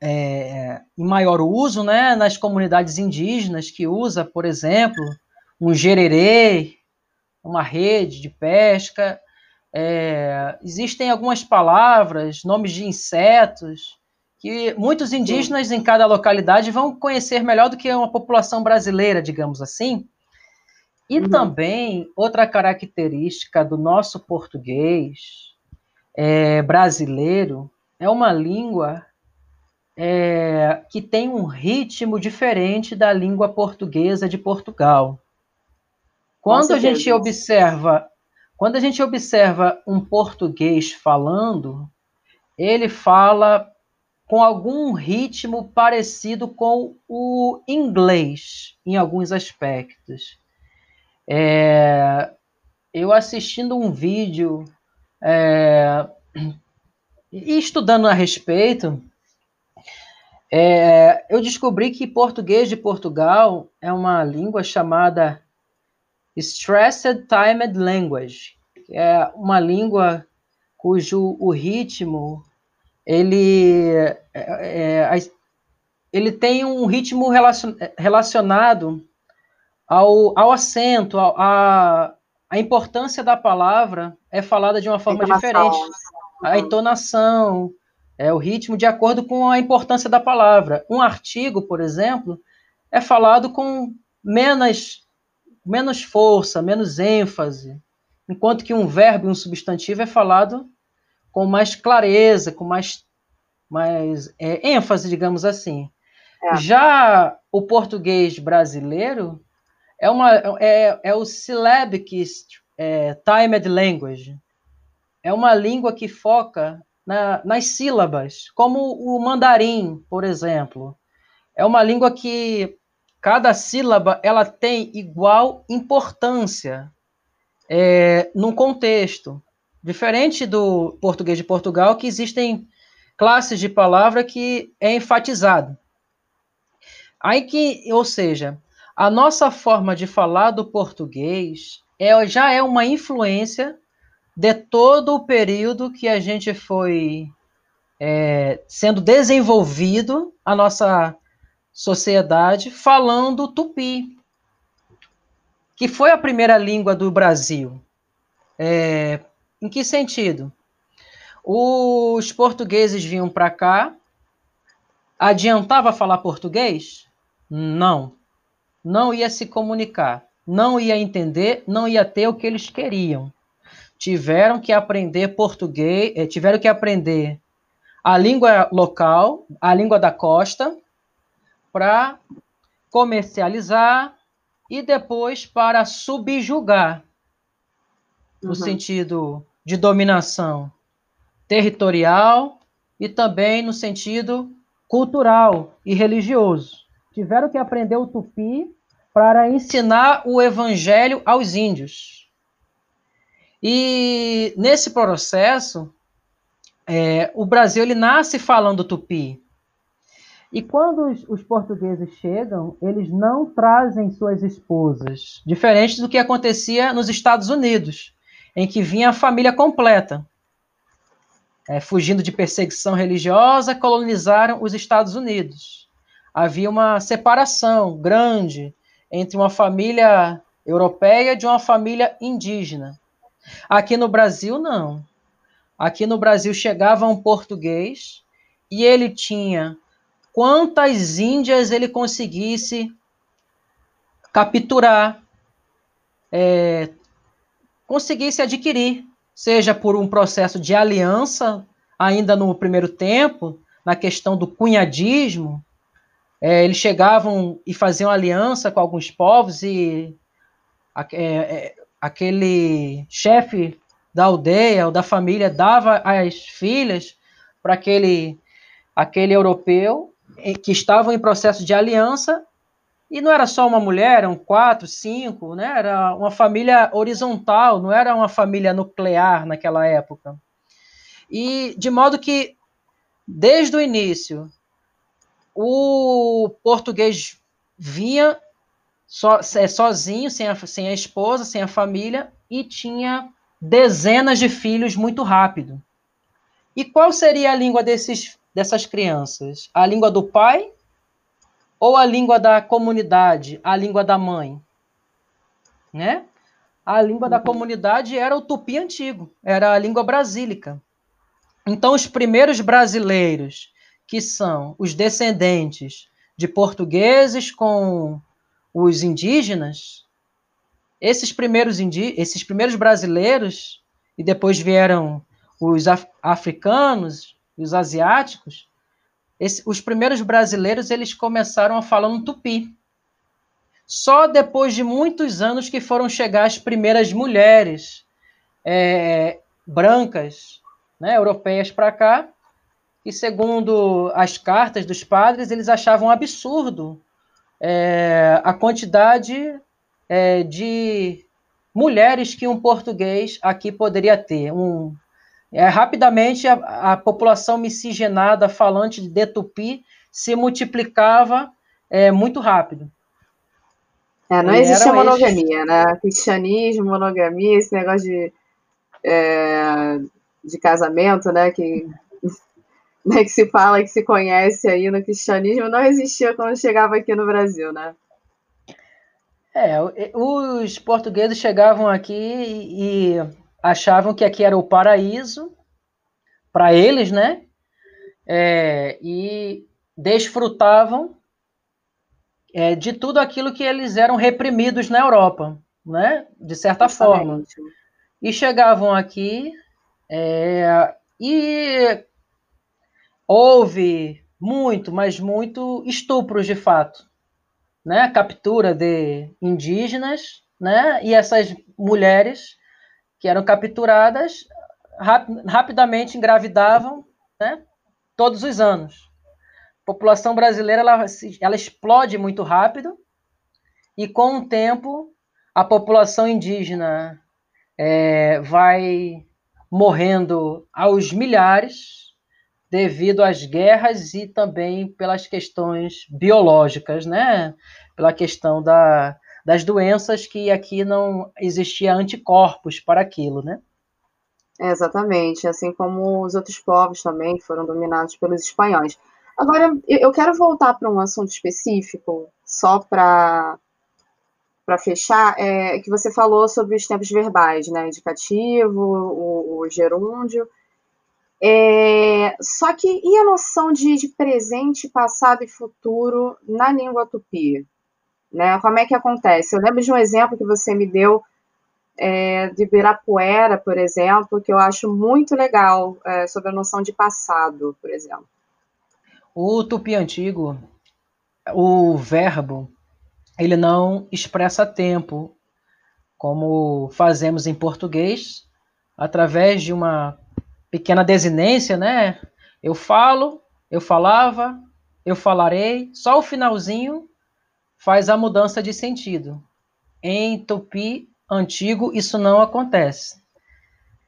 é, em maior uso, né, nas comunidades indígenas que usa, por exemplo, um gererê, uma rede de pesca. É, existem algumas palavras, nomes de insetos, que muitos indígenas em cada localidade vão conhecer melhor do que uma população brasileira, digamos assim. E uhum. também, outra característica do nosso português é, brasileiro é uma língua é, que tem um ritmo diferente da língua portuguesa de Portugal. Quando a gente observa, quando a gente observa um português falando, ele fala com algum ritmo parecido com o inglês em alguns aspectos. É, eu assistindo um vídeo é, e estudando a respeito, é, eu descobri que português de Portugal é uma língua chamada Stressed Timed Language, é uma língua cujo o ritmo ele, é, é, ele tem um ritmo relacionado ao, ao acento, a, a importância da palavra é falada de uma forma diferente. A entonação, é o ritmo de acordo com a importância da palavra. Um artigo, por exemplo, é falado com menos menos força, menos ênfase, enquanto que um verbo e um substantivo é falado com mais clareza, com mais, mais é, ênfase, digamos assim. É. Já o português brasileiro é, uma, é, é o syllabic é, timed language. É uma língua que foca na, nas sílabas, como o mandarim, por exemplo. É uma língua que cada sílaba ela tem igual importância é, num contexto. Diferente do português de Portugal, que existem classes de palavra que é enfatizado. Aí que, ou seja, a nossa forma de falar do português é, já é uma influência de todo o período que a gente foi é, sendo desenvolvido a nossa sociedade falando tupi, que foi a primeira língua do Brasil. É, em que sentido? Os portugueses vinham para cá, adiantava falar português? Não. Não ia se comunicar, não ia entender, não ia ter o que eles queriam. Tiveram que aprender português, eh, tiveram que aprender a língua local, a língua da costa, para comercializar e depois para subjugar, no uhum. sentido de dominação territorial e também no sentido cultural e religioso. Tiveram que aprender o tupi para ensinar o evangelho aos índios. E nesse processo, é, o Brasil ele nasce falando tupi. E quando os, os, portugueses chegam, eles não trazem suas esposas, diferente do que acontecia nos Estados Unidos, em que vinha a família completa. É, fugindo de perseguição religiosa, colonizaram os Estados Unidos. Havia uma separação grande entre uma família europeia de uma família indígena. Aqui no Brasil, não. Aqui no Brasil chegava um português e ele tinha quantas índias ele conseguisse capturar, é, conseguisse adquirir, seja por um processo de aliança, ainda no primeiro tempo, na questão do cunhadismo, é, eles chegavam e faziam aliança com alguns povos e é, é, aquele chefe da aldeia ou da família dava as filhas para aquele, aquele europeu que estavam em processo de aliança e não era só uma mulher, eram quatro, cinco, né? Era uma família horizontal, não era uma família nuclear naquela época. E de modo que desde o início o português vinha so, é, sozinho, sem a, sem a esposa, sem a família, e tinha dezenas de filhos muito rápido. E qual seria a língua desses, dessas crianças? A língua do pai ou a língua da comunidade, a língua da mãe? Né? A língua da comunidade era o tupi antigo, era a língua brasílica. Então, os primeiros brasileiros que são os descendentes de portugueses com os indígenas, esses primeiros, indi esses primeiros brasileiros, e depois vieram os af africanos, os asiáticos, esse, os primeiros brasileiros eles começaram a falar um tupi. Só depois de muitos anos que foram chegar as primeiras mulheres é, brancas, né, europeias para cá, e segundo as cartas dos padres, eles achavam absurdo é, a quantidade é, de mulheres que um português aqui poderia ter. Um, é, rapidamente, a, a, população miscigenada falante de tupi se multiplicava é, muito rápido. É, não existia monogamia, estes... né? Cristianismo, monogamia, esse negócio de, é, de casamento, né? Que né, que se fala, que se conhece aí no cristianismo, não existia quando chegava aqui no Brasil, né? É, os portugueses chegavam aqui e achavam que aqui era o paraíso para eles, né? É, e desfrutavam é, de tudo aquilo que eles eram reprimidos na Europa, né? De certa forma. E chegavam aqui é, e houve muito, mas muito estupros de fato, né? Captura de indígenas, né? E essas mulheres que eram capturadas rap rapidamente engravidavam, né? Todos os anos. A população brasileira ela, ela explode muito rápido e com o tempo a população indígena é, vai morrendo aos milhares devido às guerras e também pelas questões biológicas, né? Pela questão da, das doenças que aqui não existia anticorpos para aquilo, né? exatamente, assim como os outros povos também foram dominados pelos espanhóis. Agora, eu quero voltar para um assunto específico, só para para fechar, é, que você falou sobre os tempos verbais, né? Indicativo, o, o gerúndio. É, só que e a noção de, de, presente, passado e futuro na língua tupi? Né? Como é que acontece? Eu lembro de um exemplo que você me deu é, de Ibirapuera, por exemplo, que eu acho muito legal é, sobre a noção de passado, por exemplo. O tupi antigo, o verbo, ele não expressa tempo, como fazemos em português, através de uma pequena desinência, né? Eu falo, eu falava, eu falarei, só o finalzinho faz a mudança de sentido. Em tupi antigo, isso não acontece.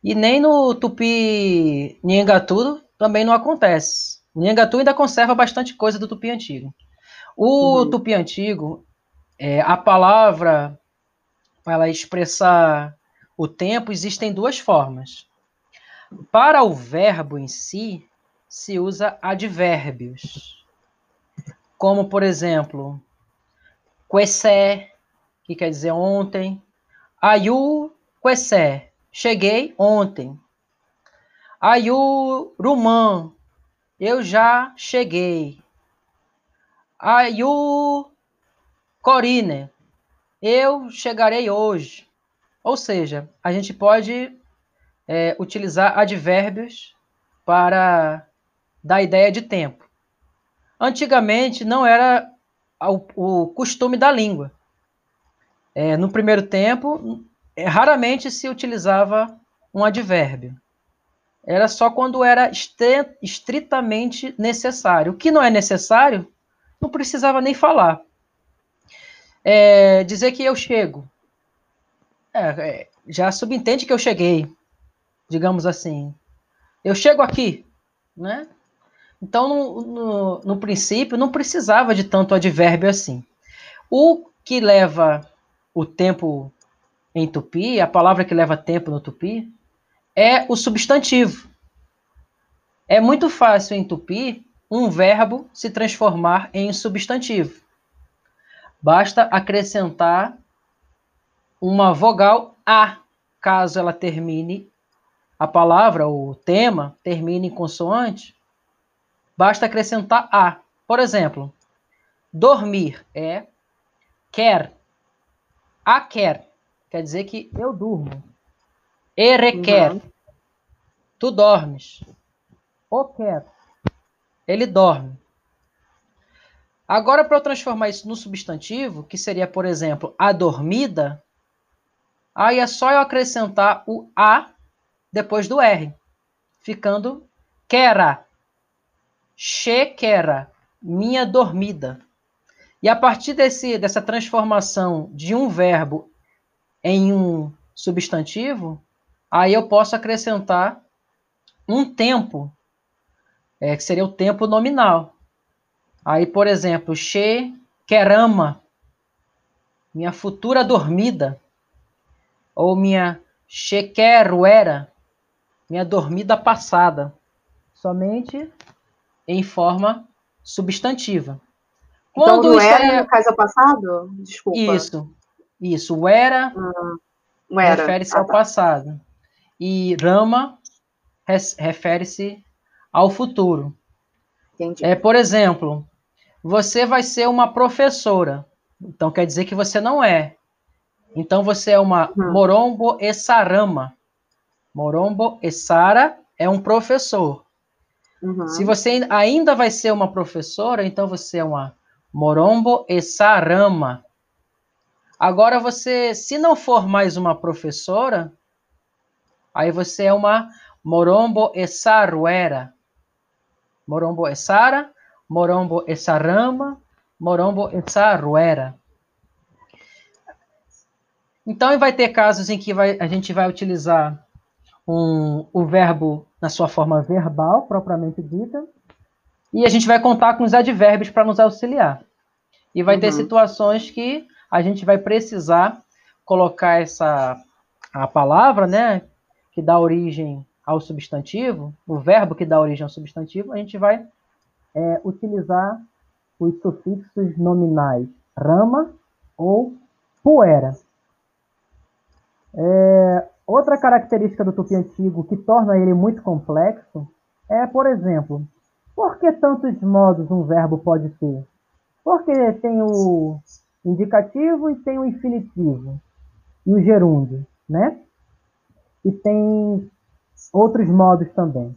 E nem no tupi Nhengatu também não acontece. Nhangatu ainda conserva bastante coisa do tupi antigo. O uhum. tupi antigo, é, a palavra para expressar o tempo existem duas formas. Para o verbo em si, se usa advérbios. Como, por exemplo, quessé, que quer dizer ontem. Ayu quessé, cheguei ontem. Ayu rumã, eu já cheguei. Ayu Corine, eu chegarei hoje. Ou seja, a gente pode é, utilizar advérbios para dar ideia de tempo. Antigamente não era o, o costume da língua. É, no primeiro tempo, é, raramente se utilizava um advérbio era só quando era estritamente necessário. O que não é necessário, não precisava nem falar. É, dizer que eu chego. É, é, já subentende que eu cheguei, digamos assim. Eu chego aqui, né? Então, no, no, no princípio, não precisava de tanto advérbio assim. O que leva o tempo em tupi, a palavra que leva tempo no tupi, é o substantivo. É muito fácil em tupi um verbo se transformar em substantivo. Basta acrescentar uma vogal a, caso ela termine a palavra o tema termine em consoante, basta acrescentar a. Por exemplo, dormir é quer. A quer quer dizer que eu durmo. E requer. Uhum. Tu dormes. O quer. Ele dorme. Agora, para eu transformar isso no substantivo, que seria, por exemplo, a dormida, aí é só eu acrescentar o a depois do R, ficando quera. Chequera, minha dormida. E a partir desse, dessa transformação de um verbo em um substantivo, Aí eu posso acrescentar um tempo, é, que seria o tempo nominal. Aí, por exemplo, querama, minha futura dormida, ou minha chequeruera, minha dormida passada, somente em forma substantiva. Quando então, era, é... no caso passado? Desculpa. Isso, isso. O era, hum, refere-se ah, ao tá. passado e Rama refere-se ao futuro. Entendi. É, por exemplo, você vai ser uma professora. Então quer dizer que você não é. Então você é uma uhum. Morombo Essarama. Morombo Essara é um professor. Uhum. Se você ainda vai ser uma professora, então você é uma Morombo Essarama. Agora você, se não for mais uma professora, Aí você é uma Morombo Essaruera. Morombo Essara, Morombo Essarama, Morombo Essaruera. Então, vai ter casos em que vai, a gente vai utilizar um, o verbo na sua forma verbal, propriamente dita, e a gente vai contar com os advérbios para nos auxiliar. E vai uhum. ter situações que a gente vai precisar colocar essa a palavra, né, que dá origem ao substantivo, o verbo que dá origem ao substantivo, a gente vai é, utilizar os sufixos nominais rama ou poeira. É, outra característica do tupi antigo que torna ele muito complexo é, por exemplo, por que tantos modos um verbo pode ter? Porque tem o indicativo e tem o infinitivo e o gerúndio, né? E tem outros modos também.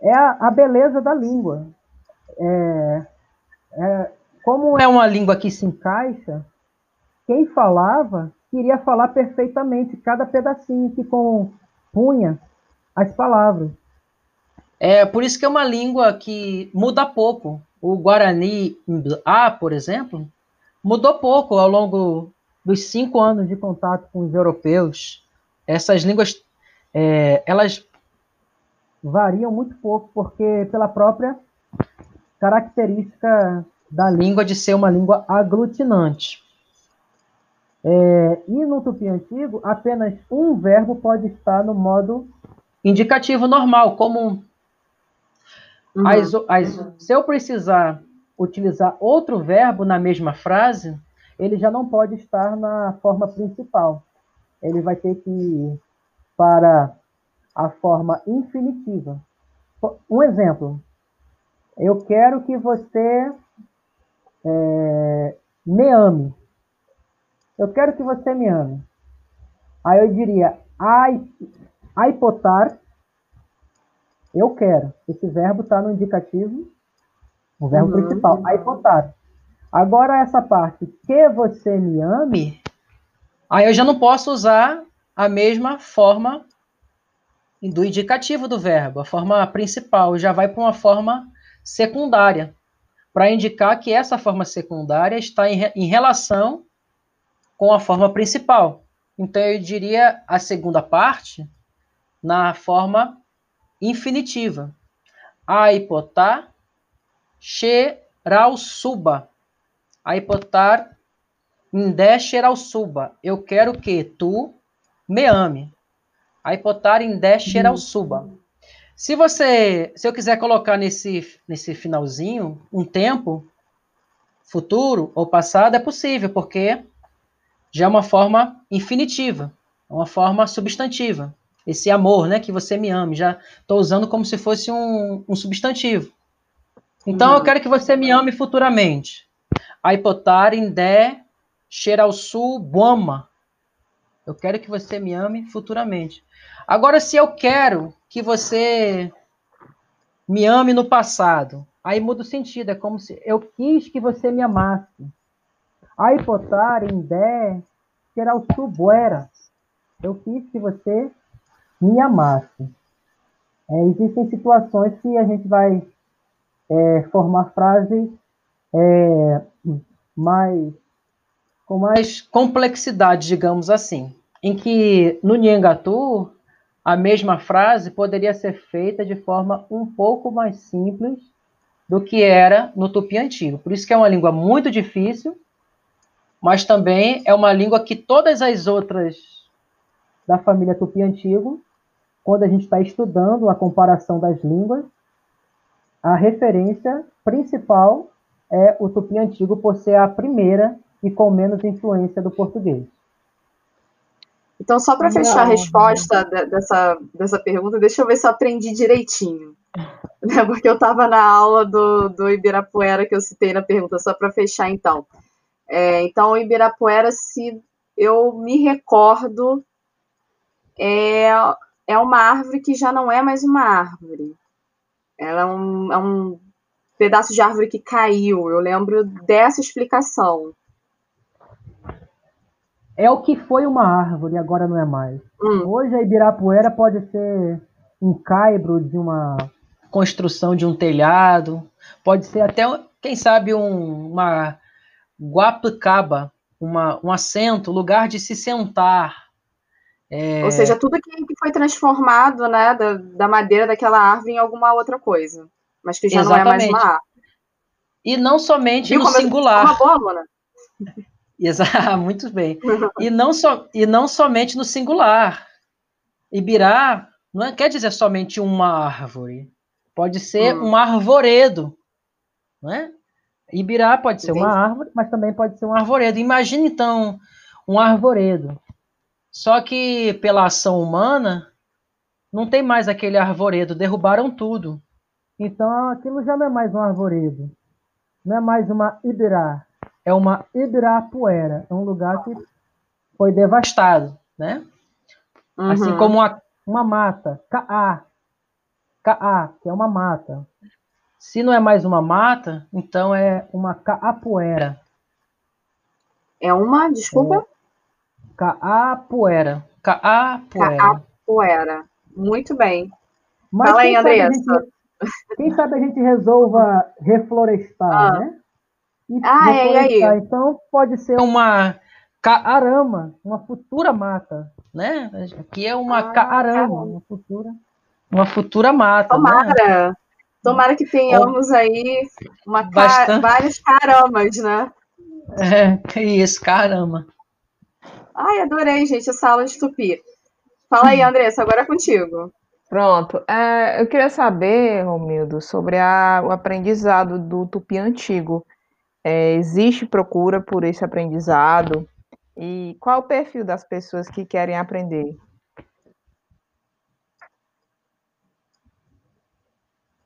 É a, a beleza da língua. É, é, como é uma língua que se encaixa, quem falava queria falar perfeitamente cada pedacinho que compunha as palavras. É por isso que é uma língua que muda pouco. O Guarani A, por exemplo, mudou pouco ao longo dos cinco anos de contato com os europeus. Essas línguas, é, elas variam muito pouco, porque pela própria característica da língua de ser uma língua aglutinante. É, e no tupi antigo, apenas um verbo pode estar no modo indicativo normal, como uhum. as, as, se eu precisar utilizar outro verbo na mesma frase, ele já não pode estar na forma principal. Ele vai ter que ir para a forma infinitiva. Um exemplo. Eu quero que você é, me ame. Eu quero que você me ame. Aí eu diria, ai, aipotar, eu quero. Esse verbo está no indicativo, o verbo uhum. principal, aipotar. Agora essa parte, que você me ame, aí eu já não posso usar a mesma forma do indicativo do verbo, a forma principal, já vai para uma forma secundária, para indicar que essa forma secundária está em, em relação com a forma principal. Então eu diria a segunda parte na forma infinitiva. Aipotá, suba. Aipotar, indé suba. Eu quero que tu me ame. Aipotar, indé xeral suba. Se você, se eu quiser colocar nesse, nesse finalzinho um tempo futuro ou passado, é possível, porque já é uma forma infinitiva, é uma forma substantiva. Esse amor, né, que você me ame, já estou usando como se fosse um, um substantivo. Então, eu uhum. quero que você me ame futuramente. Aipotar indé xerausu buama. Eu quero que você me ame futuramente. Agora, se eu quero que você me ame no passado, aí muda o sentido. É como se eu quis que você me amasse. Aipotar indé xerausu buera. Eu quis que você me amasse. É, existem situações que a gente vai é, formar frases é, mais com mais complexidade, digamos assim, em que no Nhengatu a mesma frase poderia ser feita de forma um pouco mais simples do que era no tupi antigo. Por isso que é uma língua muito difícil, mas também é uma língua que todas as outras da família tupi antigo quando a gente está estudando a comparação das línguas, a referência principal é o tupi antigo por ser a primeira e com menos influência do português. Então, só para fechar a resposta dessa, dessa pergunta, deixa eu ver se eu aprendi direitinho. Porque eu estava na aula do, do Ibirapuera que eu citei na pergunta, só para fechar então. É, então, Ibirapuera, se eu me recordo, é é uma árvore que já não é mais uma árvore. Ela é um, é um pedaço de árvore que caiu. Eu lembro dessa explicação. É o que foi uma árvore, agora não é mais. Hum. Hoje a Ibirapuera pode ser um caibro de uma construção de um telhado, pode ser até, quem sabe, um, uma guapicaba, uma, um assento, lugar de se sentar, É... Ou seja, tudo que, que foi transformado né, da, da, madeira daquela árvore em alguma outra coisa. Mas que já Exatamente. não é mais uma árvore. E não somente Viu no singular. Uma aluna. Exato, muito bem. E não, so, e não somente no singular. Ibirá não é, quer dizer somente uma árvore. Pode ser hum. um arvoredo. Não é? Ibirá pode ser Entendi. uma árvore, mas também pode ser um arvoredo. Imagine, então, um arvoredo. Só que pela ação humana, não tem mais aquele arvoredo, derrubaram tudo. Então aquilo já não é mais um arvoredo. Não é mais uma ibirá. É uma ibirapuera. É um lugar que foi devastado, né? Uhum. Assim como uma, uma mata, caá. Caá, que é uma mata. Se não é mais uma mata, então é uma caapoeira. É uma, desculpa? É, caapoeira. Caapoeira. Caapoeira. Muito bem. Mas Fala aí, Andressa. quem sabe a gente resolva reflorestar, ah. né? E ah, é, e aí? Então pode ser uma caarama, uma futura mata, né? Aqui é uma ah, caarama, uma futura, uma futura mata. Né? Tomara. Né? Tomara que tenhamos aí uma Bastante... vários caramas, né? É, isso, caramba. Ai, adorei, gente, essa aula de tupi. Fala aí, Andressa, agora é contigo. Pronto. É, eu queria saber, Romildo, sobre a, o aprendizado do tupi antigo. É, existe procura por esse aprendizado? E qual o perfil das pessoas que querem aprender?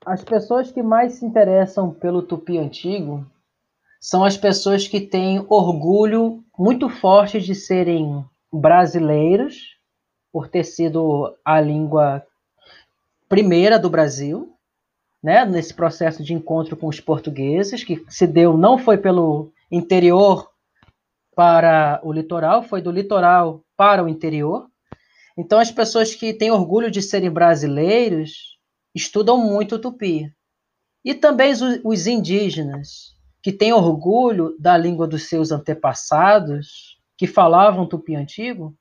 As pessoas que mais se interessam pelo tupi antigo são as pessoas que têm orgulho muito forte de serem brasileiros, por ter sido a língua primeira do Brasil, né, nesse processo de encontro com os portugueses, que se deu não foi pelo interior para o litoral, foi do litoral para o interior. Então, as pessoas que têm orgulho de serem brasileiros estudam muito o tupi. E também os, indígenas, que têm orgulho da língua dos seus antepassados, que falavam tupi antigo,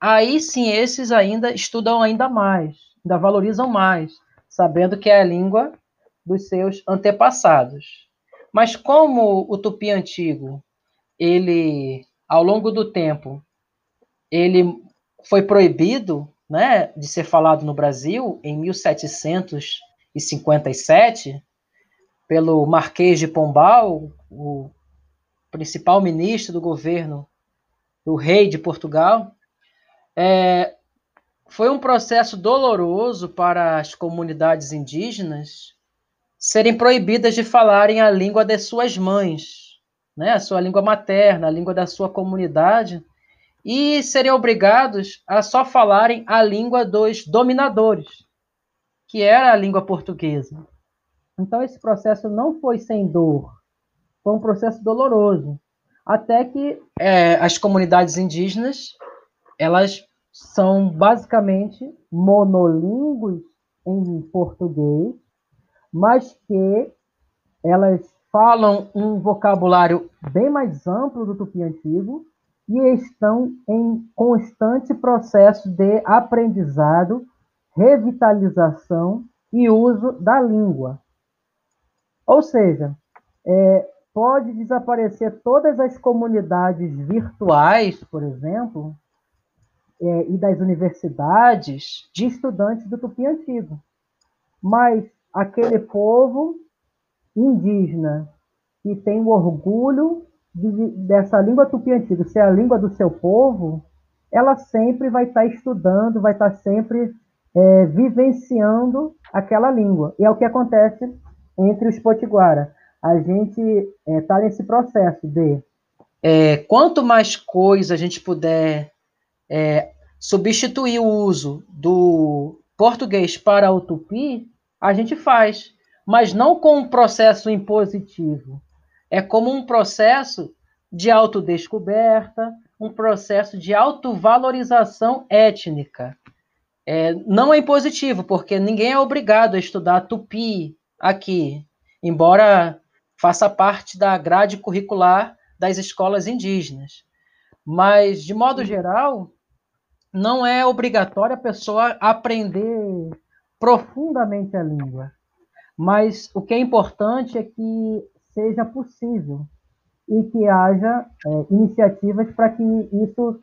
aí sim esses ainda estudam ainda mais, ainda valorizam mais, sabendo que é a língua dos seus antepassados. Mas como o tupi antigo, ele ao longo do tempo, ele foi proibido né, de ser falado no Brasil em 1757 pelo Marquês de Pombal, o principal ministro do governo do rei de Portugal. É, foi um processo doloroso para as comunidades indígenas serem proibidas de falarem a língua de suas mães, né, a sua língua materna, a língua da sua comunidade e seriam obrigados a só falarem a língua dos dominadores, que era a língua portuguesa. Então esse processo não foi sem dor, foi um processo doloroso, até que é, as comunidades indígenas elas são basicamente monolíngues em português, mas que elas falam um vocabulário bem mais amplo do tupi antigo e estão em constante processo de aprendizado, revitalização e uso da língua. Ou seja, é, pode desaparecer todas as comunidades virtuais, por exemplo, é, e das universidades de estudantes do Tupi Antigo. Mas aquele povo indígena que tem o orgulho de, dessa língua tupi antiga ser a língua do seu povo, ela sempre vai estar estudando, vai estar sempre é, vivenciando aquela língua. E é o que acontece entre os potiguara. A gente está é, tá nesse processo de é, quanto mais coisa a gente puder é, substituir o uso do português para o tupi, a gente faz, mas não com um processo impositivo, é como um processo de autodescoberta, um processo de autovalorização étnica. É, não é impositivo, porque ninguém é obrigado a estudar tupi aqui, embora faça parte da grade curricular das escolas indígenas. Mas, de modo geral, não é obrigatório a pessoa aprender profundamente a língua, mas o que é importante é que seja possível e que haja é, iniciativas para que isso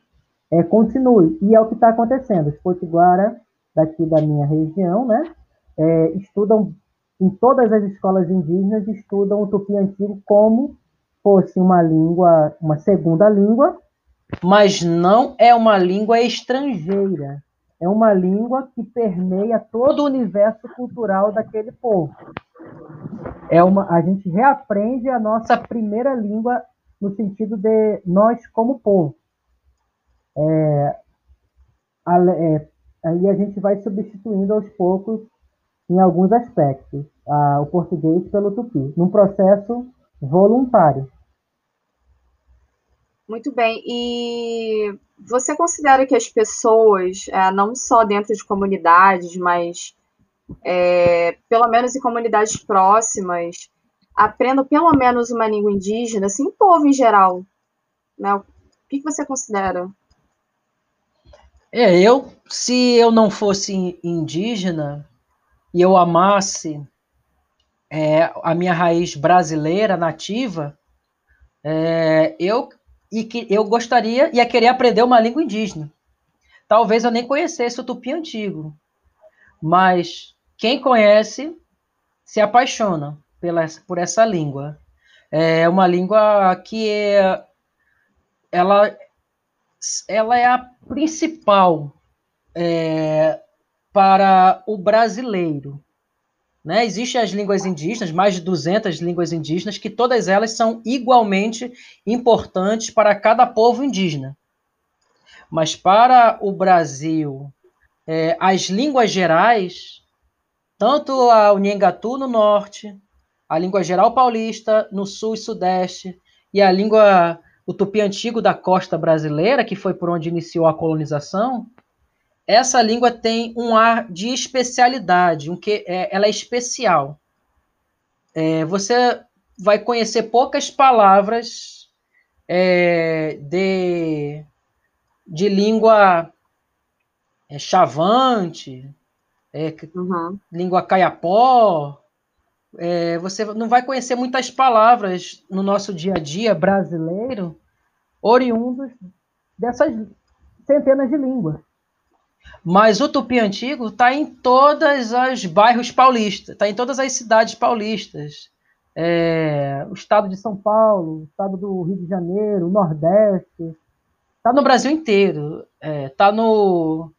é, continue. E é o que está acontecendo. Os potiguara daqui da minha região, né, é, estudam em todas as escolas indígenas estudam o tupi antigo como fosse uma língua, uma segunda língua, mas não é uma língua estrangeira. É uma língua que permeia todo o universo cultural daquele povo. É uma, a gente reaprende a nossa primeira língua no sentido de nós como povo. É, a, é, aí a gente vai substituindo aos poucos em alguns aspectos a, o português pelo tupi, num processo voluntário. Muito bem. E você considera que as pessoas, é, não só dentro de comunidades, mas é, pelo menos em comunidades próximas, aprendam pelo menos uma língua indígena, assim, povo em geral? Né? O que, que você considera? É, eu, se eu não fosse indígena e eu amasse é, a minha raiz brasileira, nativa, é, eu, e que, eu gostaria, ia querer aprender uma língua indígena. Talvez eu nem conhecesse o tupi antigo, mas quem conhece se apaixona pela, por essa língua. É uma língua que é, ela ela é a principal é, para o brasileiro. Né? Existem as línguas indígenas, mais de 200 línguas indígenas, que todas elas são igualmente importantes para cada povo indígena. Mas para o Brasil, é, as línguas gerais, tanto a Unhengatu no norte, a língua geral paulista no sul e sudeste, e a língua o tupi antigo da costa brasileira, que foi por onde iniciou a colonização, essa língua tem um ar de especialidade, um que é, ela é especial. É, você vai conhecer poucas palavras é, de, de língua é, chavante, é, uhum. língua caiapó, é, você não vai conhecer muitas palavras no nosso dia a dia brasileiro oriundos dessas centenas de línguas. Mas o tupi antigo está em todos os bairros paulistas, está em todas as cidades paulistas. É, o estado de São Paulo, o estado do Rio de Janeiro, o Nordeste, está no Brasil inteiro. Está é, tá no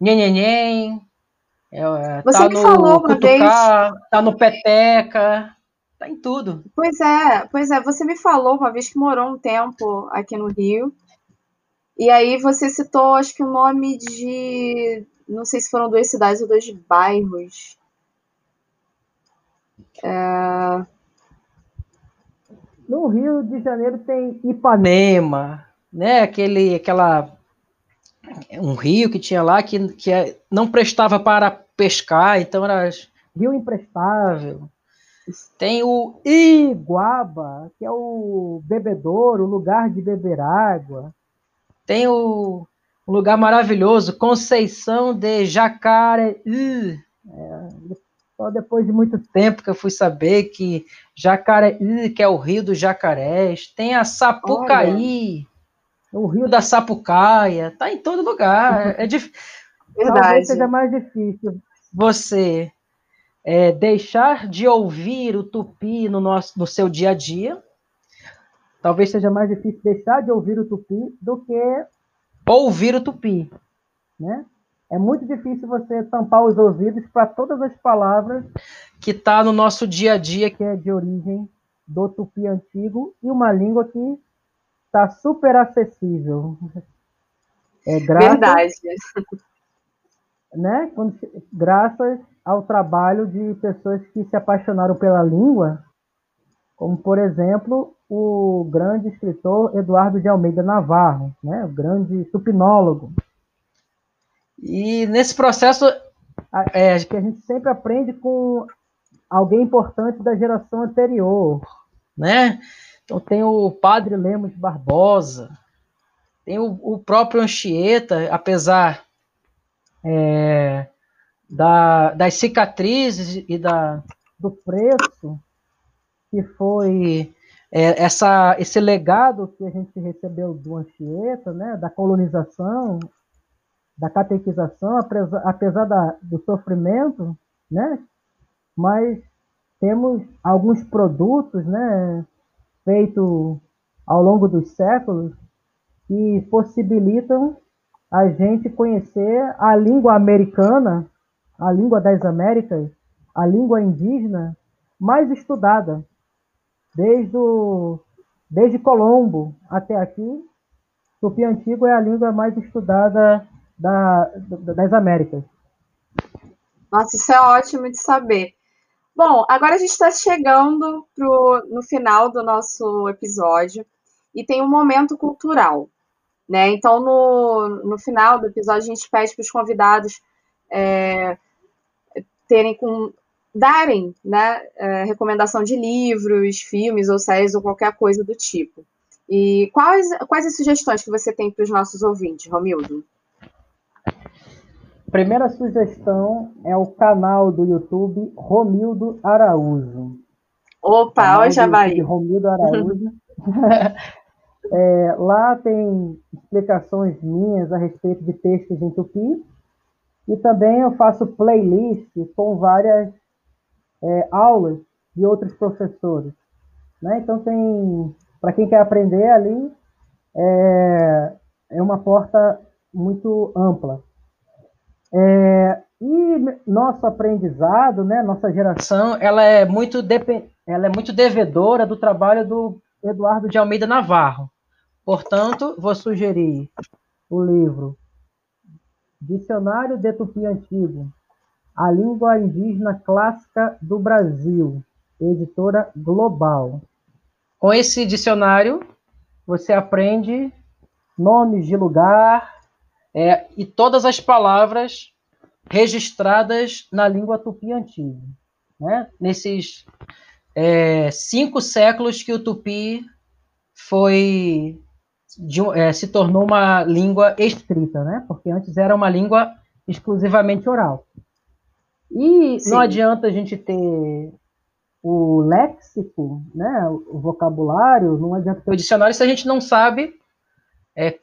Nhenhenhen, é, é, Você tá me no falou uma Cutucá, vez. Tá no Peteca, tá em tudo. Pois é, pois é. Você me falou uma vez que morou um tempo aqui no Rio. E aí você citou, acho que o nome de. Não sei se foram duas cidades ou dois bairros. É... No Rio de Janeiro tem Ipanema, né? Aquele, aquela um rio que tinha lá que, que é, não prestava para pescar, então era rio imprestável. Tem o Iguaba, que é o bebedouro, o lugar de beber água. Tem o um lugar maravilhoso, Conceição de Jacareí. É, só depois de muito tempo que eu fui saber que Jacareí, que é o rio dos jacarés. Tem a Sapucaí, o rio da Sapucaia, tá em todo lugar. É, é dif... Verdade. Talvez seja mais difícil você é, deixar de ouvir o tupi no, nosso, no seu dia a dia. Talvez seja mais difícil deixar de ouvir o tupi do que ouvir o tupi, né? É muito difícil você tampar os ouvidos para todas as palavras que tá no nosso dia a dia, que é de origem do tupi antigo e uma língua que está super acessível. É graças, Verdade. Né? Quando, graças ao trabalho de pessoas que se apaixonaram pela língua, como, por exemplo, o grande escritor Eduardo de Almeida Navarro, né? o grande supinólogo. E nesse processo é, que a gente sempre aprende com alguém importante da geração anterior, né? Então tem o padre Lemos Barbosa, Tem o, o próprio Anchieta, apesar é, da, das cicatrizes e da, do preço que foi é, essa, esse legado que a gente recebeu do Anchieta, né, da colonização, da catequização, apesar, apesar da, do sofrimento, né, mas temos alguns produtos né, feitos ao longo dos séculos que possibilitam a gente conhecer a língua americana, a língua das Américas, a língua indígena mais estudada, desde, o, desde Colombo até aqui. Tupi Antigo é a língua mais estudada da, das Américas. Nossa, isso é ótimo de saber. Bom, agora a gente está chegando pro, no final do nosso episódio e tem um momento cultural. Né? Então, no, no final do episódio, a gente pede para os convidados é, terem com, darem né, é, recomendação de livros, filmes ou séries ou qualquer coisa do tipo. E quais, quais as sugestões que você tem para os nossos ouvintes, Romildo? Primeira sugestão é o canal do YouTube Romildo Araújo. Opa, olha vai. Romildo Araújo. é, lá tem explicações minhas a respeito de textos em tupi. E também eu faço playlist com várias é, aulas de outros professores. Né? Então tem, para quem quer aprender ali, é, é uma porta muito ampla. É, e nosso aprendizado, né, nossa geração, ela é muito ela é muito devedora do trabalho do Eduardo de Almeida Navarro. Portanto, vou sugerir o livro Dicionário de Tupi Antigo, a língua indígena clássica do Brasil, editora Global. Com esse dicionário, você aprende nomes de lugar, é, e todas as palavras registradas na língua tupi antiga. Né? Nesses é, cinco séculos que o tupi foi de, é, se tornou uma língua escrita, né? porque antes era uma língua exclusivamente oral. E Sim. não adianta a gente ter o léxico, né, o vocabulário, não adianta ter o dicionário se a gente não sabe é,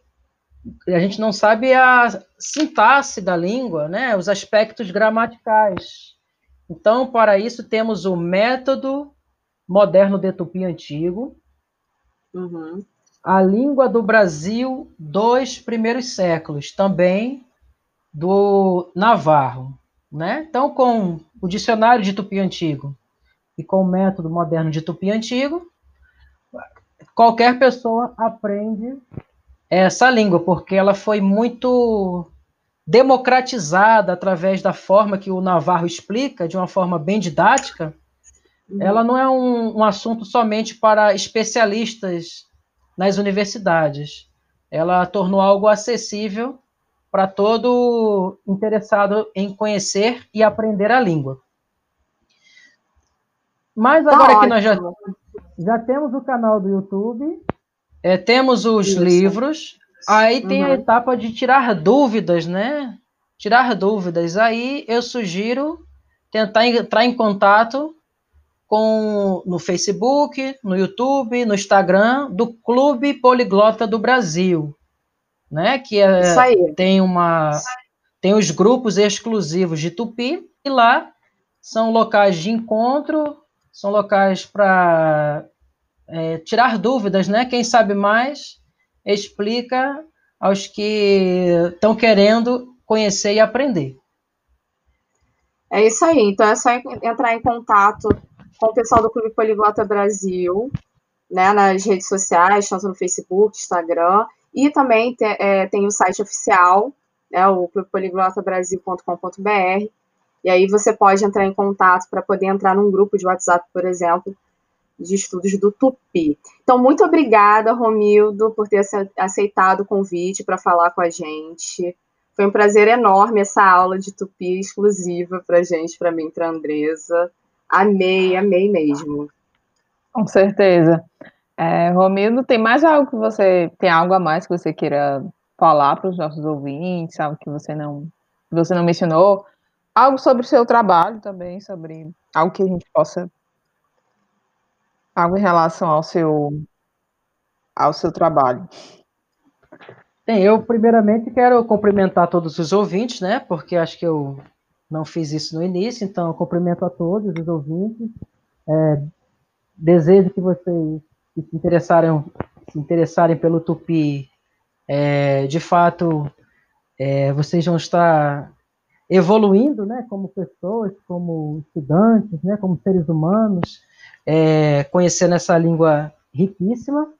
a gente não sabe a sintaxe da língua, né? os aspectos gramaticais. Então, para isso, temos o método moderno de Tupi antigo, uhum. A língua do Brasil dos primeiros séculos, também do Navarro. Né? Então, com o dicionário de Tupi antigo e com o método moderno de Tupi antigo, qualquer pessoa aprende essa língua, porque ela foi muito democratizada através da forma que o Navarro explica, de uma forma bem didática. Uhum. Ela não é um, um assunto somente para especialistas nas universidades. Ela tornou algo acessível para todo interessado em conhecer e aprender a língua. Mas tá agora tá que nós já, já temos o canal do YouTube, é, temos os Isso. livros, aí tem uhum. a etapa de tirar dúvidas, né? Tirar dúvidas. Aí eu sugiro tentar entrar em contato com no Facebook, no YouTube, no Instagram do Clube Poliglota do Brasil, né? Que é, tem uma tem os grupos exclusivos de Tupi e lá são locais de encontro, são locais para é, tirar dúvidas, né? Quem sabe mais explica aos que estão querendo conhecer e aprender. É isso aí. Então é só entrar em contato com o pessoal do Clube Poliglota Brasil, né, nas redes sociais, tanto no Facebook, Instagram, e também te, é, tem o site oficial, né, o clubepoliglotabrasil.com.br, e aí você pode entrar em contato para poder entrar num grupo de WhatsApp, por exemplo, de estudos do Tupi. Então, muito obrigada, Romildo, por ter aceitado o convite para falar com a gente. Foi um prazer enorme essa aula de Tupi exclusiva para gente, para mim, para Andresa. Amei, amei mesmo. Com certeza. É, Romildo, tem mais algo que você tem algo a mais que você queira falar para os nossos ouvintes, algo que você não você não mencionou, algo sobre o seu trabalho também, sobre algo que a gente possa algo em relação ao seu ao seu trabalho. Bem, eu primeiramente quero cumprimentar todos os ouvintes, né? Porque acho que eu não fiz isso no início, então cumprimento a todos os ouvintes. É, desejo que vocês que se interessarem, se interessarem pelo Tupi, é, de fato, é, vocês vão estar evoluindo, né, como pessoas, como estudantes, né, como seres humanos, é, conhecendo essa língua riquíssima.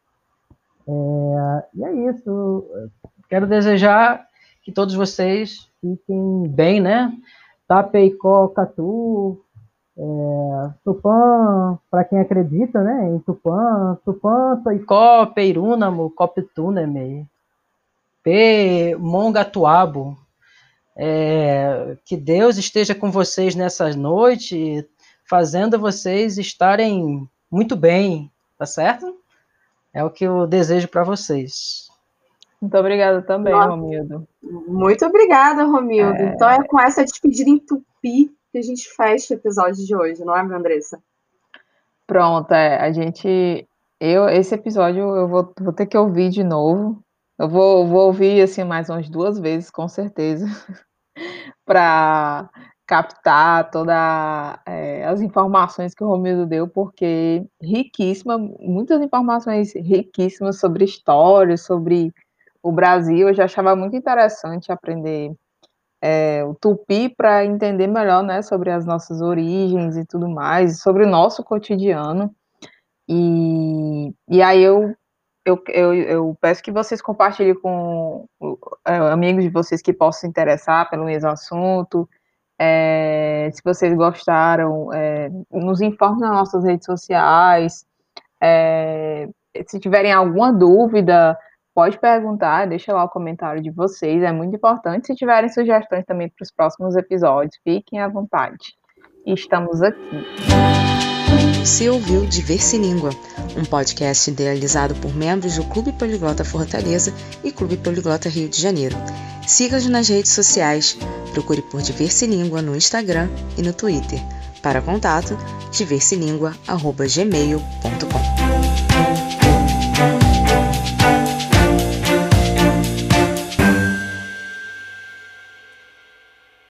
É, e é isso. Quero desejar que todos vocês fiquem bem, né? Tapeicó, Catu, é, Tupã, para quem acredita, né, em Tupã, Tupã, Toicó, Peirúnamo, Coptuneme, P, Mongatuabo. É, que Deus esteja com vocês nessa noite, fazendo vocês estarem muito bem, tá certo? É o que eu desejo para vocês. Muito obrigada também, Nossa. Romildo. Muito obrigada, Romildo. É... Então é com essa despedida em tupi que a gente fecha o episódio de hoje, não é, Andressa? Pronto, é, a gente. Eu, esse episódio eu vou, vou ter que ouvir de novo. Eu vou, vou ouvir assim mais umas duas vezes, com certeza, para captar todas é, as informações que o Romildo deu, porque riquíssima, muitas informações riquíssimas sobre história, sobre o Brasil. Eu já achava muito interessante aprender é, o tupi para entender melhor né, sobre as nossas origens e tudo mais, sobre o nosso cotidiano. E, e aí eu, eu, eu, eu peço que vocês compartilhem com é, amigos de vocês que possam se interessar pelo mesmo assunto. É, se vocês gostaram, é, nos informem nas nossas redes sociais. É, se tiverem alguma dúvida, pode perguntar, deixa lá o comentário de vocês, é muito importante. Se tiverem sugestões também para os próximos episódios, fiquem à vontade. Estamos aqui. Você ouviu Diverse Língua, um podcast idealizado por membros do Clube Poliglota Fortaleza e Clube Poliglota Rio de Janeiro. Siga-nos nas redes sociais, procure por Diverse Língua no Instagram e no Twitter. Para contato, diverselingua.gmail.com